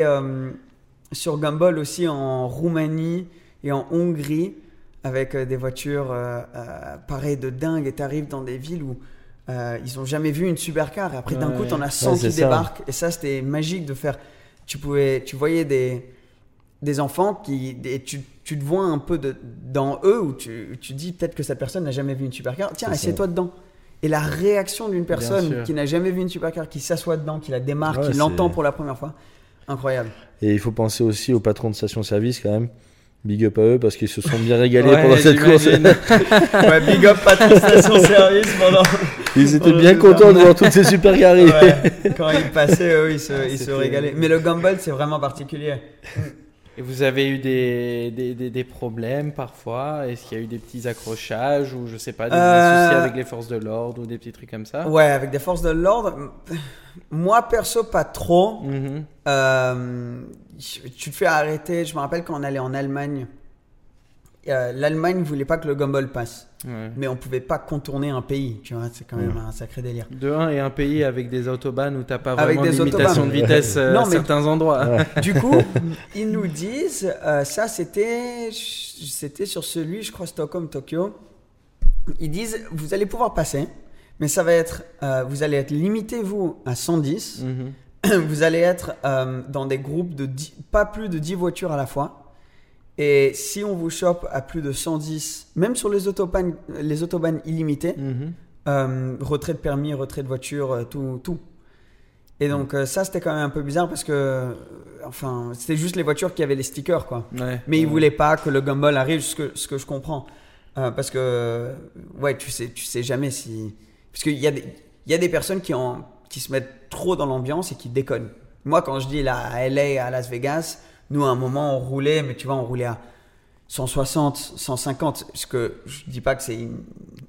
Euh, sur Gumball aussi en Roumanie et en Hongrie avec euh, des voitures euh, euh, pareilles de dingue. Et t'arrives dans des villes où ils ont jamais vu une supercar. Et après d'un Ouais. coup t'en as 100 Ouais, c'est qui ça. débarquent. Et ça c'était magique de faire tu pouvais tu voyais des des enfants qui et tu, tu te vois un peu de, dans eux où tu, tu dis peut-être que cette personne n'a jamais vu une supercar. Tiens assieds-toi dedans. Et la réaction d'une personne qui n'a jamais vu une supercar qui s'assoit dedans qui la démarre Ouais, qui l'entend pour la première fois incroyable Et il faut penser aussi aux patrons de station-service quand même. Big up à eux parce qu'ils se sont bien régalés Ouais, pendant cette course. *laughs* ouais, big up patron station service pendant Ils étaient Pendant bien contents de Superman. voir toutes ces super carrés. Ouais, quand ils passaient, eux, ils se, ils se régalaient. Mais le gumball, c'est vraiment particulier. Et vous avez eu des, des, des, des problèmes parfois? Est-ce qu'il y a eu des petits accrochages ou je sais pas, des Euh, soucis avec les forces de l'ordre ou des petits trucs comme ça? Ouais, avec des forces de l'ordre. Moi, perso, pas trop. Mhm. Euh, tu te fais arrêter. Je me rappelle quand on allait en Allemagne. Euh, L'Allemagne voulait pas que le gumball passe. Ouais. Mais on pouvait pas contourner un pays. Tu vois, c'est quand même un sacré délire. De un et un pays avec des autobahns où t'as pas Avec vraiment des de limitation de vitesse euh, *laughs* Non, à mais- certains endroits. *laughs* Du coup, ils nous disent, euh, ça c'était, c'était sur celui, je crois Stockholm, Tokyo. Ils disent, vous allez pouvoir passer, mais ça va être, euh, vous allez être limité vous à 110. Mhm. *clears throat* Vous allez être euh, dans des groupes de 10 pas plus de 10 voitures à la fois. Et si on vous chope à plus de 110, même sur les autobahns, les autobahns illimités, Mhm. euh, retrait de permis, retrait de voiture, euh, tout, tout. Et donc euh, ça c'était quand même un peu bizarre parce que, enfin, c'était juste les voitures qui avaient les stickers quoi. Ouais. Mais ils Ouais. voulaient pas que le gumball arrive, ce que, ce que je comprends. Euh, parce que, ouais, tu sais, tu sais jamais si. Parce qu'il y, a des- il y a des personnes qui, en, qui se mettent trop dans l'ambiance et qui déconnent. Moi, quand je dis là à LA, à Las Vegas, nous à un moment on roulait, mais tu vois, on roulait à 160, 150. Ce que je dis pas que c'est. une-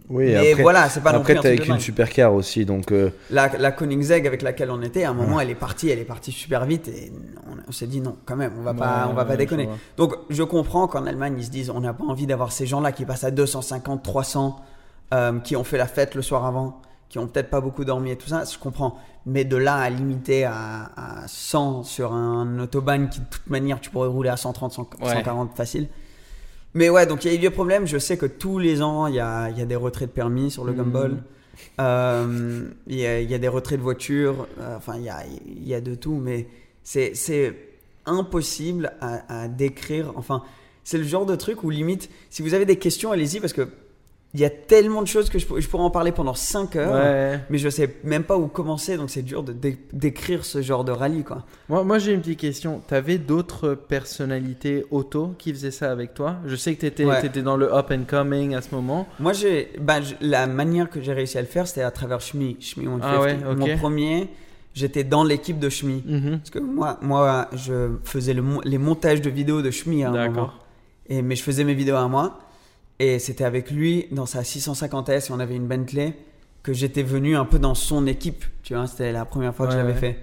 Oui, mais après, voilà, c'est pas non après plus un t'es truc avec une supercar aussi, donc euh, La, la Koenigsegg avec laquelle on était, à un moment, elle est partie, elle est partie super vite et on, on s'est dit non, quand même, on va pas, Ouais, on va pas ouais, déconner. Donc, je comprends qu'en Allemagne, ils se disent, on n'a pas envie d'avoir ces gens-là qui passent à 250, 300, euh, qui ont fait la fête le soir avant, qui ont peut-être pas beaucoup dormi et tout ça, je comprends. Mais de là à limiter à, à 100 sur un autobahn qui, de toute manière, tu pourrais rouler à 130, 100, Ouais. 140 facile. Mais ouais, donc il y a eu des problèmes. Je sais que tous les ans, il y a, il y a des retraits de permis sur le Mhm. gumball. Euh, Il y, a, il y a des retraits de voitures. euh, Enfin, il y a, il y a de tout. Mais c'est c'est impossible à, à décrire. Enfin, c'est le genre de truc où limite, si vous avez des questions, allez-y parce que il y a tellement de choses que je, pour- je pourrais en parler pendant 5 heures. Ouais. Mais je sais même pas où commencer. Donc c'est dur de dé- décrire ce genre de rallye. Quoi. Moi, moi j'ai une petite question. T'avais d'autres personnalités auto qui faisaient ça avec toi? Je sais que t'étais Ouais. étais dans le up and coming à ce moment. Moi, j'ai, bah, la manière que j'ai réussi à le faire, c'était à travers Shmi, Shmi 150. Ah ouais. Mon premier, j'étais dans l'équipe de Shmi. Mhm. Parce que moi, moi je faisais le les montages de vidéos de Shmi à un moment. D'accord. Et, mais je faisais mes vidéos à moi. Et c'était avec lui, dans sa 650S, et on avait une Bentley, que j'étais venu un peu dans son équipe. Tu vois, c'était la première fois que Ouais, je l'avais ouais. fait.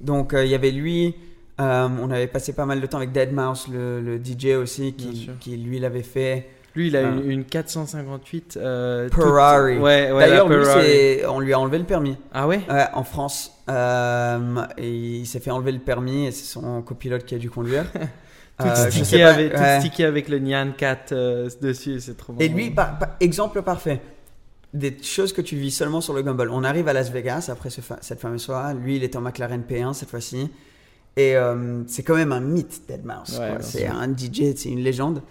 Donc, euh, il y avait lui. euh, on avait passé pas mal de temps avec Deadmau5, le, le DJ aussi, qui, lui l'avait fait. Lui, il a Ah. une, une 458. euh, toute- Ferrari. Ouais. D'ailleurs, lui, Ferrari. on lui a enlevé le permis. Ah ouais? Ouais, en France. Euh, et il s'est fait enlever le permis et c'est son copilote qui a dû conduire. *laughs* Tout, Euh, stické, tout stické avec le Nyan 4 euh, dessus, c'est trop Et marrant. lui, par- par- exemple parfait. Des choses que tu vis seulement sur le Gumball. On arrive à Las Vegas après ce fa- cette fameuse soirée. Lui, il était en McLaren P1 cette fois-ci. Et euh, c'est quand même un mythe, Dead Mouse. Ouais, c'est un DJ, c'est une légende.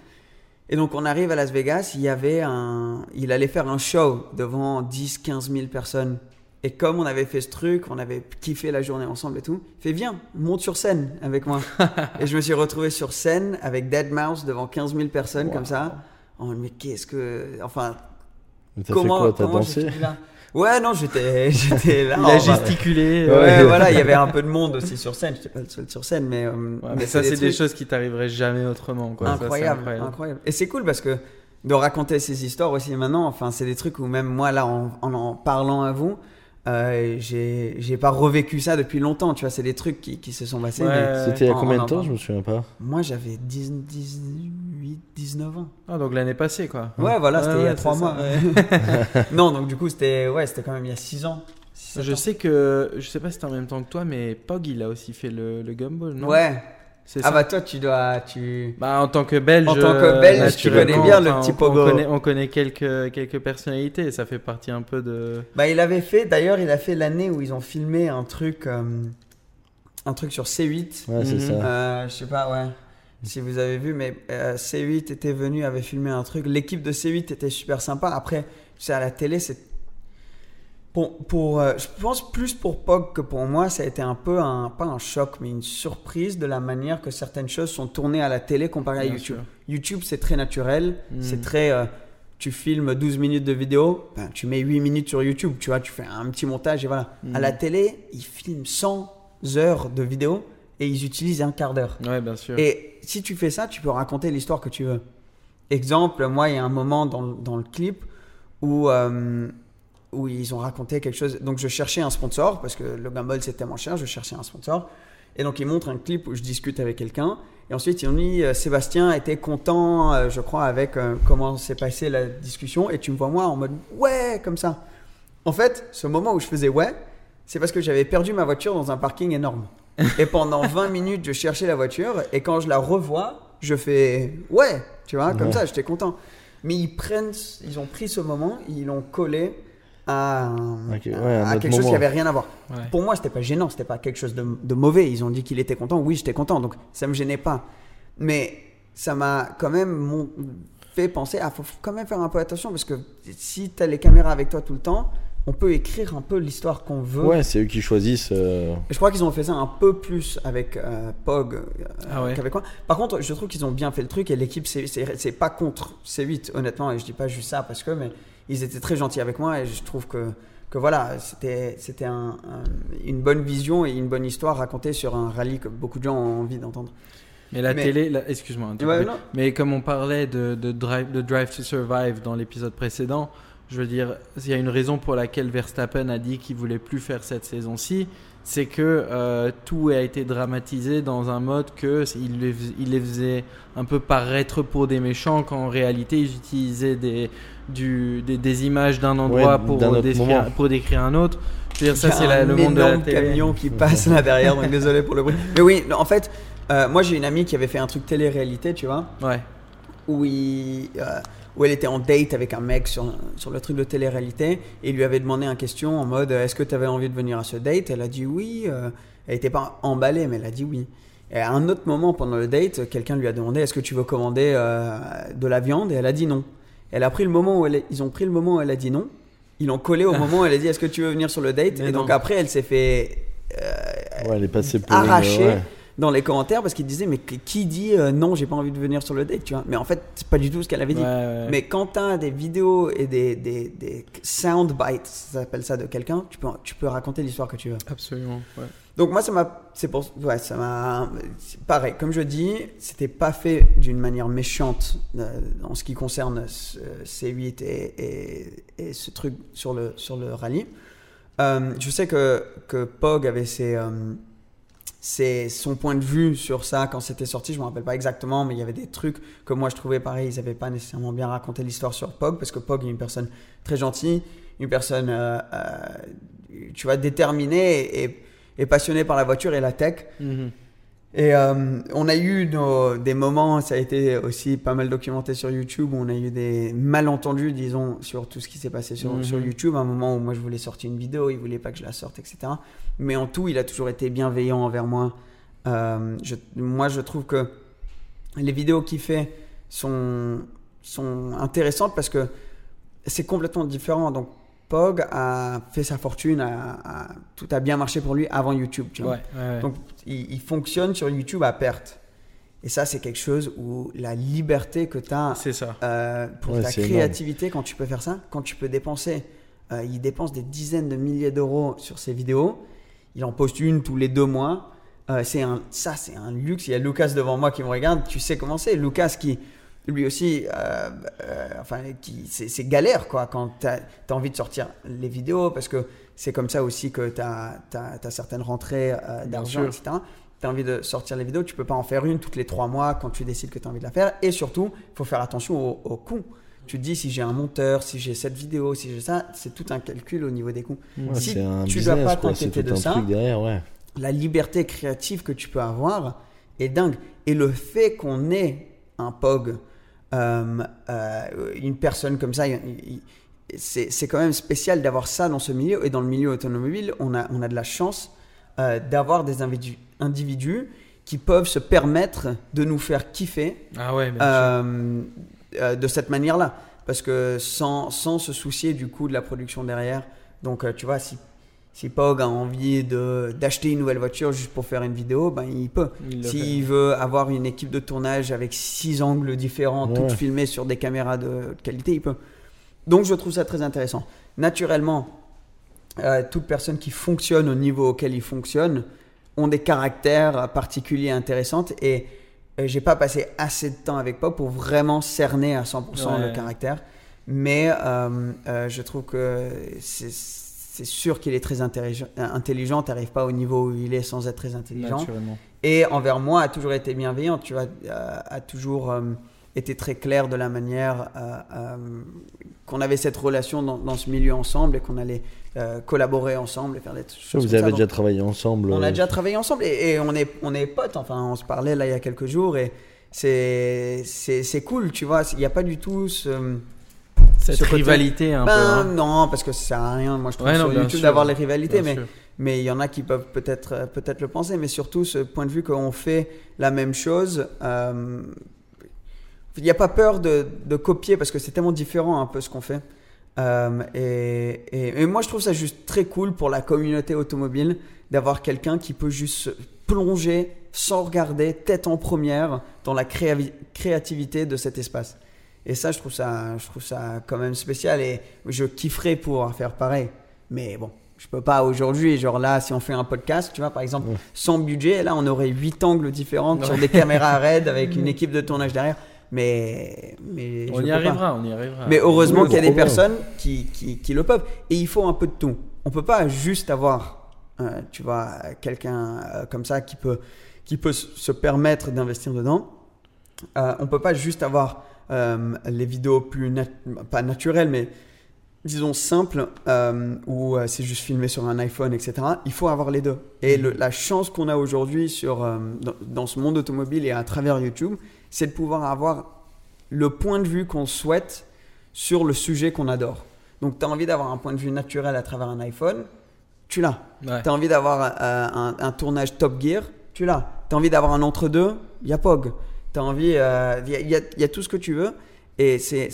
Et donc, on arrive à Las Vegas. Il y avait un. Il allait faire un show devant 10-15 000 personnes. Et comme on avait fait ce truc, on avait kiffé la journée ensemble et tout, il fait viens, monte sur scène avec moi. *laughs* et je me suis retrouvé sur scène avec Dead Mouse devant 15 000 personnes comme ça. Oh, mais qu'est-ce que. Enfin, Mais T'as fait comment. quoi? T'as comment dansé? là? Ouais, non, j'étais *laughs* là. Il a gesticulé. Ouais, voilà, il y avait un peu de monde aussi sur scène. J'étais pas le seul sur scène, mais. euh, Ouais, mais ça, c'est des choses qui t'arriveraient jamais autrement. Quoi. Ça, c'est incroyables, incroyable. Et c'est cool parce que de raconter ces histoires aussi maintenant, enfin, c'est des trucs où même moi, là, en en, en parlant à vous, euh, j'ai j'ai pas revécu ça depuis longtemps. Tu vois, c'est des trucs qui, qui se sont passés. Ouais. C'était il y a en- combien en de temps Je me souviens pas. Moi, j'avais 10 18, 19 ans. Ah, donc l'année passée, quoi. Ouais, voilà, c'était Ouais, il y a ouais, 3 c'est mois. *laughs* non, donc du coup, c'était ouais, c'était quand même il y a 6 ans. Je ans. sais que, je sais pas si c'était en même temps que toi, mais Pog, il a aussi fait le, le gumball, non? Ouais. C'est Ah ça bah toi, tu dois. Tu... Bah, en tant que Belge, En tant que euh, Belge, tu connais bien le petit on- Pogo. On connaît, on connaît quelques, quelques personnalités, ça fait partie un peu de. Bah, il avait fait, d'ailleurs, il a fait l'année où ils ont filmé un truc, euh, un truc sur C8. Ouais, c'est Mhm. ça. Euh, je sais pas, ouais. Si vous avez vu, mais euh, C8 était venu, avait filmé un truc. L'équipe de C8 était super sympa. Après, tu sais, à la télé, c'est. Pour, pour, euh, je pense plus pour Pog que pour moi, ça a été un peu un, pas un choc, mais une surprise de la manière que certaines choses sont tournées à la télé comparé à Bien YouTube. sûr. YouTube, c'est très naturel. C'est très. euh, tu filmes 12 minutes de vidéo, ben, tu mets 8 minutes sur YouTube, tu vois, tu fais un petit montage et voilà. Mm. À la télé, ils filment 100 heures de vidéo et ils utilisent un quart d'heure. Ouais, bien sûr. Et si tu fais ça, tu peux raconter l'histoire que tu veux. Exemple, moi, il y a un moment dans, le- dans le clip où, euh, où ils ont raconté quelque chose. Donc, je cherchais un sponsor parce que le Gumball, c'est tellement cher, je cherchais un sponsor. Et donc, ils montrent un clip où je discute avec quelqu'un. Et ensuite, ils ont dit euh, Sébastien était content, euh, je crois, avec euh, comment s'est passée la discussion. Et tu me vois, moi, en mode ouais, comme ça. En fait, ce moment où je faisais ouais, c'est parce que j'avais perdu ma voiture dans un parking énorme. Et pendant *laughs* 20 minutes, je cherchais la voiture. Et quand je la revois, je fais ouais, tu vois, comme Ouais. ça, j'étais content. Mais ils prennent, ils ont pris ce moment, ils l'ont collé à, ouais, à quelque chose qui avait rien à voir. Ouais. Pour moi, c'était pas gênant, c'était pas quelque chose de, de mauvais. Ils ont dit qu'il était content. Oui, j'étais content, donc ça me gênait pas. Mais ça m'a quand même mon- fait penser, ah, faut quand même faire un peu attention parce que si tu as les caméras avec toi tout le temps, on peut écrire un peu l'histoire qu'on veut. Ouais, c'est eux qui choisissent. euh, Et Je crois qu'ils ont fait ça un peu plus avec euh, Pog euh, Ah ouais. qu'avec moi. Par contre, je trouve qu'ils ont bien fait le truc et l'équipe, c'est pas contre C8, honnêtement. Et je dis pas juste ça parce que, mais ils étaient très gentils avec moi et je trouve que, que voilà, c'était c'était un- un- une bonne vision et une bonne histoire racontée sur un rallye que beaucoup de gens ont envie d'entendre. Mais la Mais- télé, la- excuse-moi. Ouais. Mais comme on parlait de, de drive, de Drive to Survive dans l'épisode précédent, je veux dire, il y a une raison pour laquelle Verstappen a dit qu'il voulait plus faire cette saison-ci, c'est que euh, tout a été dramatisé dans un mode que il les, il les faisait un peu paraître pour des méchants, quand en réalité ils utilisaient des, du, des, des images d'un endroit Ouais, pour, décrire, moment. pour décrire un autre. Je veux dire, ça c'est le monde de la télé. camion qui passe là derrière, donc *laughs* désolé pour le bruit. Mais oui, en fait, euh, moi j'ai une amie qui avait fait un truc télé-réalité, tu vois. Ouais. où, il, euh, où elle était en date avec un mec sur, sur le truc de télé-réalité et il lui avait demandé une question en mode est-ce que tu avais envie de venir à ce date? Elle a dit oui. euh, elle n'était pas emballée, mais elle a dit oui. Et à un autre moment pendant le date, quelqu'un lui a demandé est-ce que tu veux commander euh, de la viande? Et elle a dit non. Elle a pris le moment où elle, ils ont pris le moment où elle a dit non. Ils l'ont collé au *laughs* moment où elle a dit est-ce que tu veux venir sur le date? Mais Et donc après, elle s'est fait Ouais, elle est passée pour. une- ouais. dans les commentaires parce qu'il disait mais qui dit euh, non j'ai pas envie de venir sur le date tu vois? Mais en fait c'est pas du tout ce qu'elle avait dit Ouais, ouais. mais quand t'as des vidéos et des, des, des sound bites ça s'appelle ça de quelqu'un tu peux tu peux raconter l'histoire que tu veux Absolument. ouais. Donc moi ça m'a c'est pour ouais ça m'a pareil comme je dis c'était pas fait d'une manière méchante euh, en ce qui concerne ce- C8 et, et, ce truc sur le sur le rallye Euh, je sais que que Pog avait ses euh, c'est son point de vue sur ça quand c'était sorti. Je me rappelle pas exactement, mais il y avait des trucs que moi je trouvais pareil. Ils n'avaient pas nécessairement bien raconté l'histoire sur Pog parce que Pog est une personne très gentille, une personne, tu vois, déterminée et passionnée par la voiture et la tech. Mhm. Et euh, on a eu nos- des moments, ça a été aussi pas mal documenté sur YouTube, où on a eu des malentendus, disons, sur tout ce qui s'est passé sur, sur YouTube. Un moment où moi je voulais sortir une vidéo, il voulait pas que je la sorte, etc. Mais en tout, il a toujours été bienveillant envers moi. Euh, je- moi, je trouve que les vidéos qu'il fait sont, sont intéressantes parce que c'est complètement différent. Donc, Pog a fait sa fortune, a- a- tout a bien marché pour lui avant YouTube. Tu vois. Ouais, ouais, ouais. Donc, il, il fonctionne sur YouTube à perte. Et ça, c'est quelque chose où la liberté que tu as c'est ça. pour Ouais, ta créativité, quand tu peux faire ça, quand tu peux dépenser, euh, il dépense des dizaines de milliers d'euros sur ses vidéos. Il en poste une tous les deux mois. Euh, c'est un, ça, c'est un luxe. Il y a Lucas devant moi qui me regarde. Tu sais comment c'est. Lucas qui, lui aussi, euh, euh, enfin, c'est, galère quoi quand tu as, envie de sortir les vidéos parce que c'est comme ça aussi que tu as, certaines rentrées euh, d'argent, etc. Tu as envie de sortir les vidéos, tu peux pas en faire une toutes les trois mois quand tu décides que tu as envie de la faire. Et surtout, il faut faire attention au, au coût. Tu te dis si j'ai un monteur, si j'ai cette vidéo, si j'ai ça, c'est tout un calcul au niveau des coûts. Ouais, si tu dois business, pas t'inquiéter de ça, truc derrière, ouais. la liberté créative que tu peux avoir est dingue. Et le fait qu'on ait un POG, euh, euh, une personne comme ça, c'est quand même spécial d'avoir ça dans ce milieu. Et dans le milieu automobile, on a, on a de la chance euh, d'avoir des individus, individus qui peuvent se permettre de nous faire kiffer Ah ouais, de cette manière-là. Parce que sans, sans se soucier du coût de la production derrière. Donc, tu vois, si, si Pog a envie de- d'acheter une nouvelle voiture juste pour faire une vidéo, ben, il peut. S'il veut avoir une équipe de tournage avec six angles différents, Ouais. toutes filmées sur des caméras de qualité, il peut. Donc, je trouve ça très intéressant. Naturellement, euh, toute personne qui fonctionne au niveau auquel il fonctionne ont des caractères particuliers intéressants et euh, j'ai pas passé assez de temps avec Pop pour vraiment cerner à 100% Ouais. le caractère mais euh, euh, je trouve que c'est c'est sûr qu'il est très intelligent intelligent t'arrives pas au niveau où il est sans être très intelligent et envers moi a toujours été bienveillant, tu vois, a toujours euh, été très clair de la manière euh, euh, qu'on avait cette relation dans, dans ce milieu ensemble et qu'on allait euh, collaborer ensemble et faire des choses. Vous comme ça. avez Donc, déjà travaillé ensemble. on a euh, déjà travaillé ensemble et, et on est on est potes. Enfin, on se parlait là il y a quelques jours et c'est c'est c'est cool, tu vois. Il n'y a pas du tout ce Cette rivalité un Ben, peu. hein. non, parce que ça sert à rien. Moi, je trouve Ouais, sur bien YouTube d'avoir les rivalités, Bien mais sûr. mais il y en a qui peuvent peut-être euh, peut-être le penser, mais surtout ce point de vue qu'on fait la même chose. euh, il n'y a pas peur de, de copier parce que c'est tellement différent un peu ce qu'on fait. Euh, et, et- et moi, je trouve ça juste très cool pour la communauté automobile d'avoir quelqu'un qui peut juste plonger sans regarder, tête en première, dans la créativité de cet espace. Et ça, je trouve ça, je trouve ça quand même spécial et je kifferais pouvoir faire pareil. Mais bon, je peux pas aujourd'hui. Genre là, si on fait un podcast, tu vois, par exemple, sans budget, là, on aurait huit angles différents sur des caméras RAID avec une équipe de tournage derrière. Mais, mais On y pas. arrivera, on y arrivera. Mais heureusement Oui, qu'il y a des personnes qui, qui, qui le peuvent. Et il faut un peu de tout. On peut pas juste avoir, euh, tu vois, quelqu'un euh, comme ça qui peut, qui peut se se permettre d'investir dedans. Euh, on peut pas juste avoir euh, les vidéos plus, nat- pas naturelles, mais disons simples, euh, où euh, c'est juste filmé sur un iPhone, etc. Il faut avoir les deux. Et le- la chance qu'on a aujourd'hui sur, dans, dans ce monde automobile et à travers YouTube, c'est de pouvoir avoir le point de vue qu'on souhaite sur le sujet qu'on adore. Donc, tu as envie d'avoir un point de vue naturel à travers un iPhone, tu l'as. Ouais. Tu as envie d'avoir euh, un, un tournage Top Gear, tu l'as. Tu as envie d'avoir un entre-deux, il y a POG. Tu as envie, euh, il y, a- y y tout ce que tu veux. Et c'est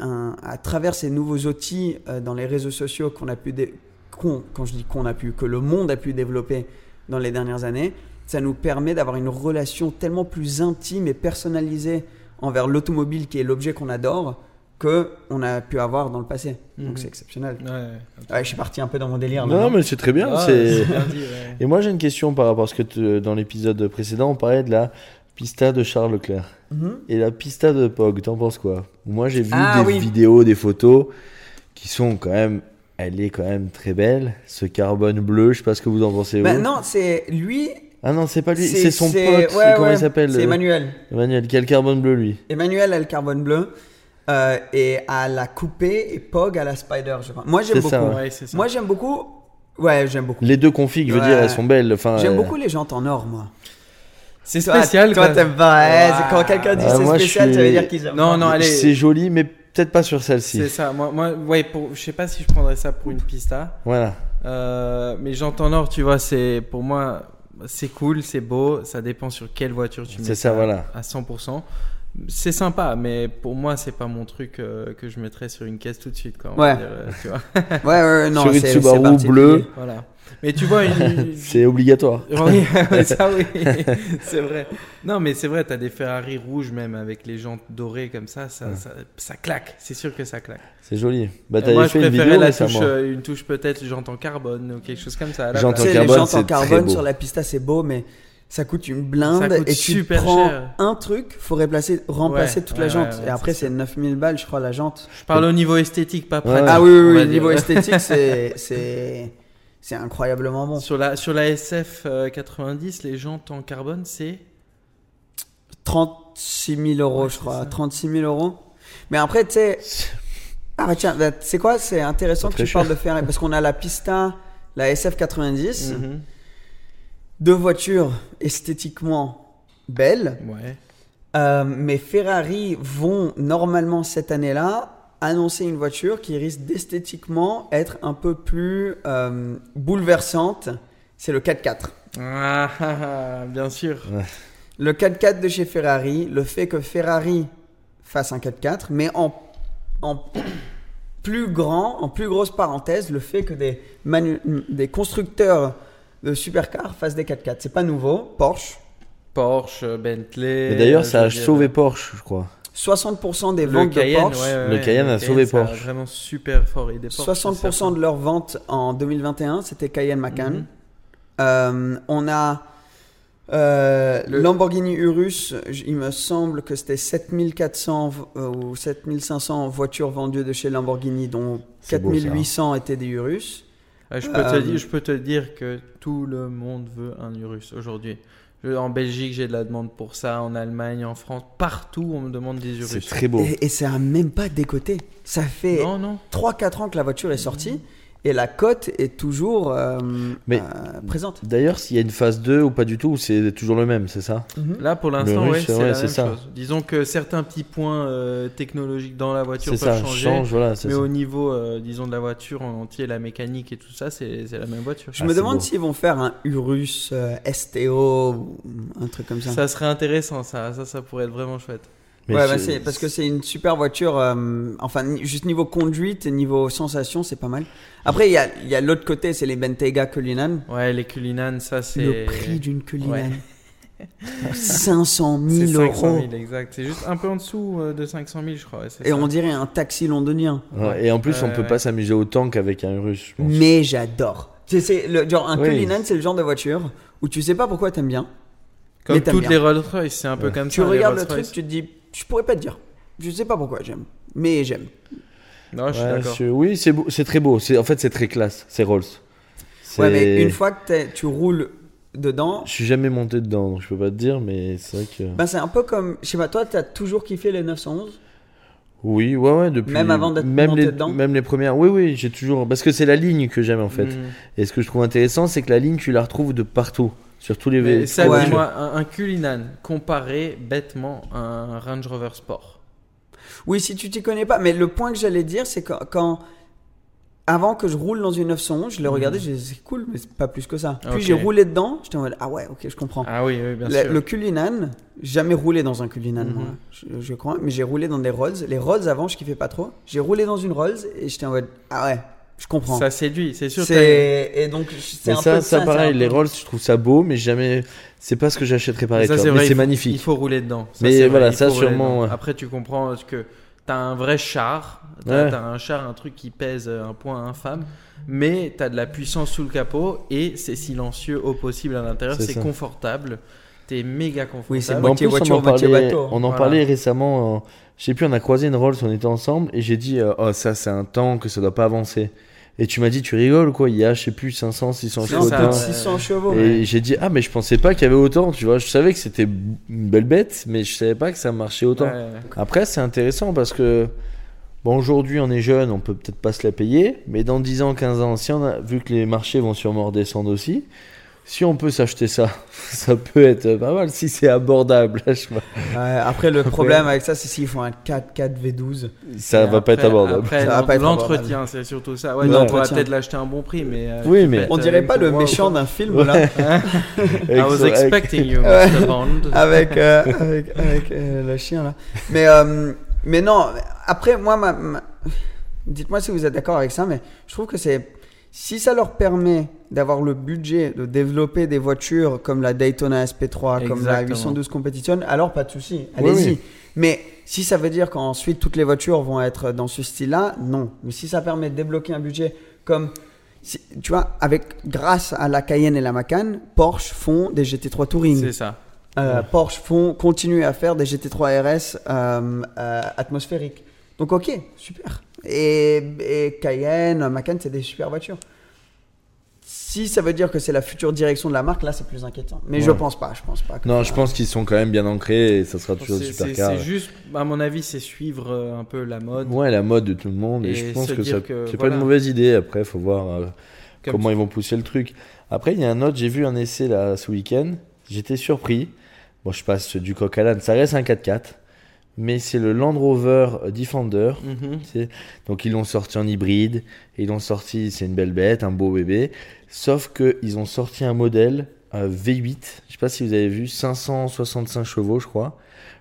à travers ces nouveaux outils euh, dans les réseaux sociaux qu'on a pu, dé- qu'on- quand je dis qu'on a pu, que le monde a pu développer dans les dernières années, ça nous permet d'avoir une relation tellement plus intime et personnalisée envers l'automobile qui est l'objet qu'on adore que on a pu avoir dans le passé. Donc Mhm. c'est exceptionnel. Ouais. Ouais, je suis parti un peu dans mon délire. Non, maintenant. mais c'est très bien. Ah, c'est... bien dit, ouais. *laughs* Et moi, j'ai une question par rapport à ce que tu- dans l'épisode précédent, on parlait de la pista de Charles Leclerc. Mhm. Et la pista de Pog, t'en penses quoi? Moi, j'ai vu Ah, des oui. vidéos, des photos qui sont quand même. Elle est quand même très belle. Ce carbone bleu, je sais pas ce que vous en pensez. Ben vous. non, c'est lui. Ah non, c'est pas lui, C'est- son pote. ouais, comment ouais, il s'appelle C'est euh, Emmanuel. Emmanuel, qui a le carbone bleu lui. Emmanuel a le carbone bleu euh, et à la coupée et Pog à la spider, je crois. Moi j'aime beaucoup. ça, ouais. Ouais, c'est ça. Moi j'aime beaucoup. Ouais, j'aime beaucoup. Les deux configs, je veux Ouais. dire, elles sont belles. Enfin, J'aime euh, beaucoup les jantes en or, moi. C'est Toi- spécial. Toi, quoi. t'aimes pas. ouais, quand quelqu'un dit Ah, c'est spécial, suis- ça veut dire qu'ils aiment Non, non, allez. C'est joli, mais peut-être pas sur celle-ci. C'est ça. Moi, moi, ouais, pour, je sais pas si je prendrais ça pour une pista. Voilà. Euh, mais j'entends or, tu vois, c'est pour moi, c'est cool, c'est beau. Ça dépend sur quelle voiture tu mets. C'est ça, voilà. À 100%. C'est sympa, mais pour moi, c'est pas mon truc euh, que je mettrais sur une caisse tout de suite. Quoi, Ouais. dire, euh, tu vois. *laughs* Ouais, ouais, non, Sur une Subaru bleue. voilà. Mais tu vois, une, *laughs* C'est obligatoire. *laughs* Oui, ça oui, c'est vrai. Non, mais c'est vrai, t'as des Ferrari rouges même avec les jantes dorées comme ça, ça, ça, ça claque. C'est sûr que ça claque. C'est joli. Bah, t'avais moi, je fait une préférais vidéo la touche, euh, une touche peut-être jante en carbone ou quelque chose comme ça. Jante en les carbone, jantes en carbone sur la pista, c'est beau, mais ça coûte une blinde. Ça coûte et tu super prends cher. un truc, faut remplacer, remplacer Ouais, toute ouais, la jante. ouais, ouais, et après, c'est c'est 9000 balles, je crois, la jante. Je parle au niveau esthétique, pas Ouais. pratique. Ah oui, oui, oui, niveau esthétique, *laughs* c'est, c'est, c'est incroyablement bon. Sur la, sur la SF euh, 90, les jantes en carbone, c'est. 36 000 euros, Ouais, je crois. ça. 36 000 euros. Mais après, tu sais. *laughs* Ah, bah tiens, bah, c'est quoi? C'est intéressant que tu parles de Ferrari parce qu'on a la Pista, la SF90, Mhm. Deux voitures esthétiquement belles. Ouais. Euh, mais Ferrari vont normalement cette année-là annoncer une voiture qui risque d'esthétiquement être un peu plus euh, bouleversante. C'est le 4x4. Ah, ah, *laughs* ah, bien sûr. Le 4x4 de chez Ferrari, le fait que Ferrari fasse un 4x4, mais en, en plus grand, en plus grosse parenthèse, le fait que des, manu- des constructeurs de supercars fassent des 4x4. C'est pas nouveau. Porsche, Porsche, Bentley. Et d'ailleurs, ça a sauvé Porsche, je crois. 60% des ventes Cayenne, de Porsche, ouais, ouais, Le Cayenne a sauvé Porsche. vraiment super fort. Et des Porsche, 60% de leurs ventes en 2021, c'était Cayenne Macan. Mhm. Euh, on a euh, Le- Lamborghini Urus, il me semble que c'était 7400 vo- euh, ou 7500 voitures vendues de chez Lamborghini, dont C'est beau, ça. 4800 étaient des Urus. Ah, je, peux Euh, te dire, je peux te dire que tout le monde veut un Urus aujourd'hui. En Belgique, j'ai de la demande pour ça. En Allemagne, en France, partout, on me demande des C'est Urus. très beau. Et, et ça a même pas décoté. Ça fait Non, non. 3-4 ans que la voiture est sortie et la cote est toujours euh, Mais- euh, présente. D'ailleurs, s'il y a une phase 2 ou pas du tout, ou c'est toujours le même, c'est ça? Là, pour l'instant, ouais, c'est ouais, la c'est même ça. chose. Disons que certains petits points euh, technologiques dans la voiture C'est peuvent ça, changer. change, voilà, c'est mais ça. au niveau, euh, disons, de la voiture en entier, la mécanique et tout ça, c'est c'est la même voiture. Je Ah, me c'est demande beau. s'ils vont faire un Urus euh, STO ou un truc comme ça. Ça serait intéressant, ça. Ça, ça pourrait être vraiment chouette. Mais ouais, bah, parce que c'est une super voiture. euh, enfin, juste niveau conduite et niveau sensation, c'est pas mal. Après, il y a, il y a l'autre côté, c'est les Bentayga Cullinan. Ouais, les Cullinan, ça, c'est. Le prix d'une Cullinan. Ouais. *laughs* 500 C'est 000 500 euros. 000, exact. C'est juste un peu en dessous euh, de 500 000, je crois. Et ça. on dirait un taxi londonien. Ouais, et en plus, on Ouais, peut ouais. pas s'amuser autant qu'avec un russe, je pense. Mais j'adore. C'est- c'est le genre un Oui. Cullinan, c'est le genre de voiture où tu sais pas pourquoi t'aimes bien. Comme mais toutes bien. les Rolls-Royce, c'est un peu comme Tu ça. les regardes le truc, tu te dis, je pourrais pas te dire. Je sais pas pourquoi j'aime, mais j'aime. Non, je suis Ouais, d'accord. je- Oui, c'est beau- c'est très beau. C'est- En fait, c'est très classe. C'est Rolls. Ouais, mais une fois que tu roules dedans, Je suis jamais monté dedans, donc je peux pas te dire, mais c'est vrai que. ben c'est un peu comme, je sais pas, toi, t'as toujours kiffé les 911 Oui, ouais, ouais, depuis. Même avant d'être même monté les, dedans? Même les premières. Oui, oui, j'ai toujours. Parce que c'est la ligne que j'aime en fait. Mhm. Et ce que je trouve intéressant, c'est que la ligne, tu la retrouves de partout. Sur tous les Mais vé- ça, Ouais. dis-moi, un, un Cullinan comparé bêtement à un Range Rover Sport. Oui, si tu t'y connais pas. Mais le point que j'allais dire, c'est que quand. Avant que je roule dans une 911, je l'ai regardé, j'ai dit, c'est cool, mais c'est pas plus que ça. Puis j'ai roulé dedans, j'étais en mode, ah ouais, ok, je comprends. Ah oui, oui, bien le, sûr. le Cullinan, jamais roulé dans un Cullinan, Mhm. moi, je, je crois, mais j'ai roulé dans des Rolls. Les Rolls avant, je kiffais pas trop. J'ai roulé dans une Rolls et j'étais en mode, ah ouais, je comprends. Ça séduit, c'est sûr. C'est et donc c'est Mais un ça, peu ça, c'est pareil, les Rolls, je trouve ça beau, mais jamais. C'est pas ce que j'achèterais pareil. Ça, c'est mais vrai, c'est magnifique. Il faut rouler dedans. Ça, Mais vrai, voilà, il ça, sûrement, ouais. Après, tu comprends que t'as un vrai char. T'as Ouais. un char, un truc qui pèse un point infâme. Mais t'as de la puissance sous le capot et c'est silencieux au possible à l'intérieur. C'est confortable. T'es méga confortable. Oui, c'est en moitié voiture, on en moitié parlait, bateau. on en Voilà. parlait récemment. euh, je sais plus, on a croisé une Rolls, on était ensemble, et j'ai dit, euh, oh ça c'est un temps que ça doit pas avancer. Et tu m'as dit, tu rigoles quoi, il y a, je sais plus, 500, 600 Non, chevaux. ça, dedans. ouais. 600 chevaux. Et j'ai dit, ah, mais je pensais pas qu'il y avait autant, tu vois. Je savais que c'était une belle bête, mais je savais pas que ça marchait autant. Ouais. Après, c'est intéressant parce que, bon, aujourd'hui, on est jeune, on peut peut-être pas se la payer, mais dans 10 ans, 15 ans, si on a, vu que les marchés vont sûrement redescendre aussi, si on peut s'acheter ça, *laughs* ça peut être pas mal si c'est abordable. je. Ouais, après, le problème avec ça, c'est s'ils font un 4-4 V12. Ça va pas être abordable. Après, l'entretien, c'est surtout ça. Ouais, Ouais. donc on va peut-être l'acheter à un bon prix, mais. euh, Oui, mais- On dirait pas le méchant d'un film là, *laughs* I was Avec- expecting you. Mr. Bond. *laughs* avec, euh, avec, avec, euh, le chien là. Mais, euh, mais non, après, moi, ma- ma- dites-moi si vous êtes d'accord avec ça, mais je trouve que c'est. Si ça leur permet d'avoir le budget de développer des voitures comme la Daytona SP3, comme la Exactement. 812 Competition, alors pas de souci, allez-y. oui. Mais si ça veut dire qu'ensuite toutes les voitures vont être dans ce style-là, non. Mais si ça permet de débloquer un budget comme. si- tu vois, avec, grâce à la Cayenne et la Macan, Porsche font des GT3 Touring. C'est ça. Euh, Porsche font continuer à faire des GT3 RS euh, euh, atmosphériques. Donc ok, super. Et, et Cayenne, Macan, c'est des super voitures. Si ça veut dire que c'est la future direction de la marque, là c'est plus inquiétant. Mais je pense pas, je pense pas. que Non, je pense qu'ils sont quand même bien ancrés et ça sera toujours super c'est- car. c'est juste, à mon avis, c'est suivre euh, un peu la mode. Ouais, la mode de tout le monde. Et, Et je pense se que dire ça, que, c'est pas une mauvaise idée. Après, faut voir euh, Comme comment ils vont pousser le truc. Après, il y a un autre, j'ai vu un essai là ce week-end. J'étais surpris. Bon, je passe du coq à l'âne. Ça reste un 4x4. Mais c'est le Land Rover Defender. Mhm. Donc ils l'ont sorti en hybride, et ils l'ont sorti, c'est une belle bête, un beau bébé. Sauf qu'ils ont sorti un modèle euh, V8, je sais pas si vous avez vu, 565 chevaux je crois.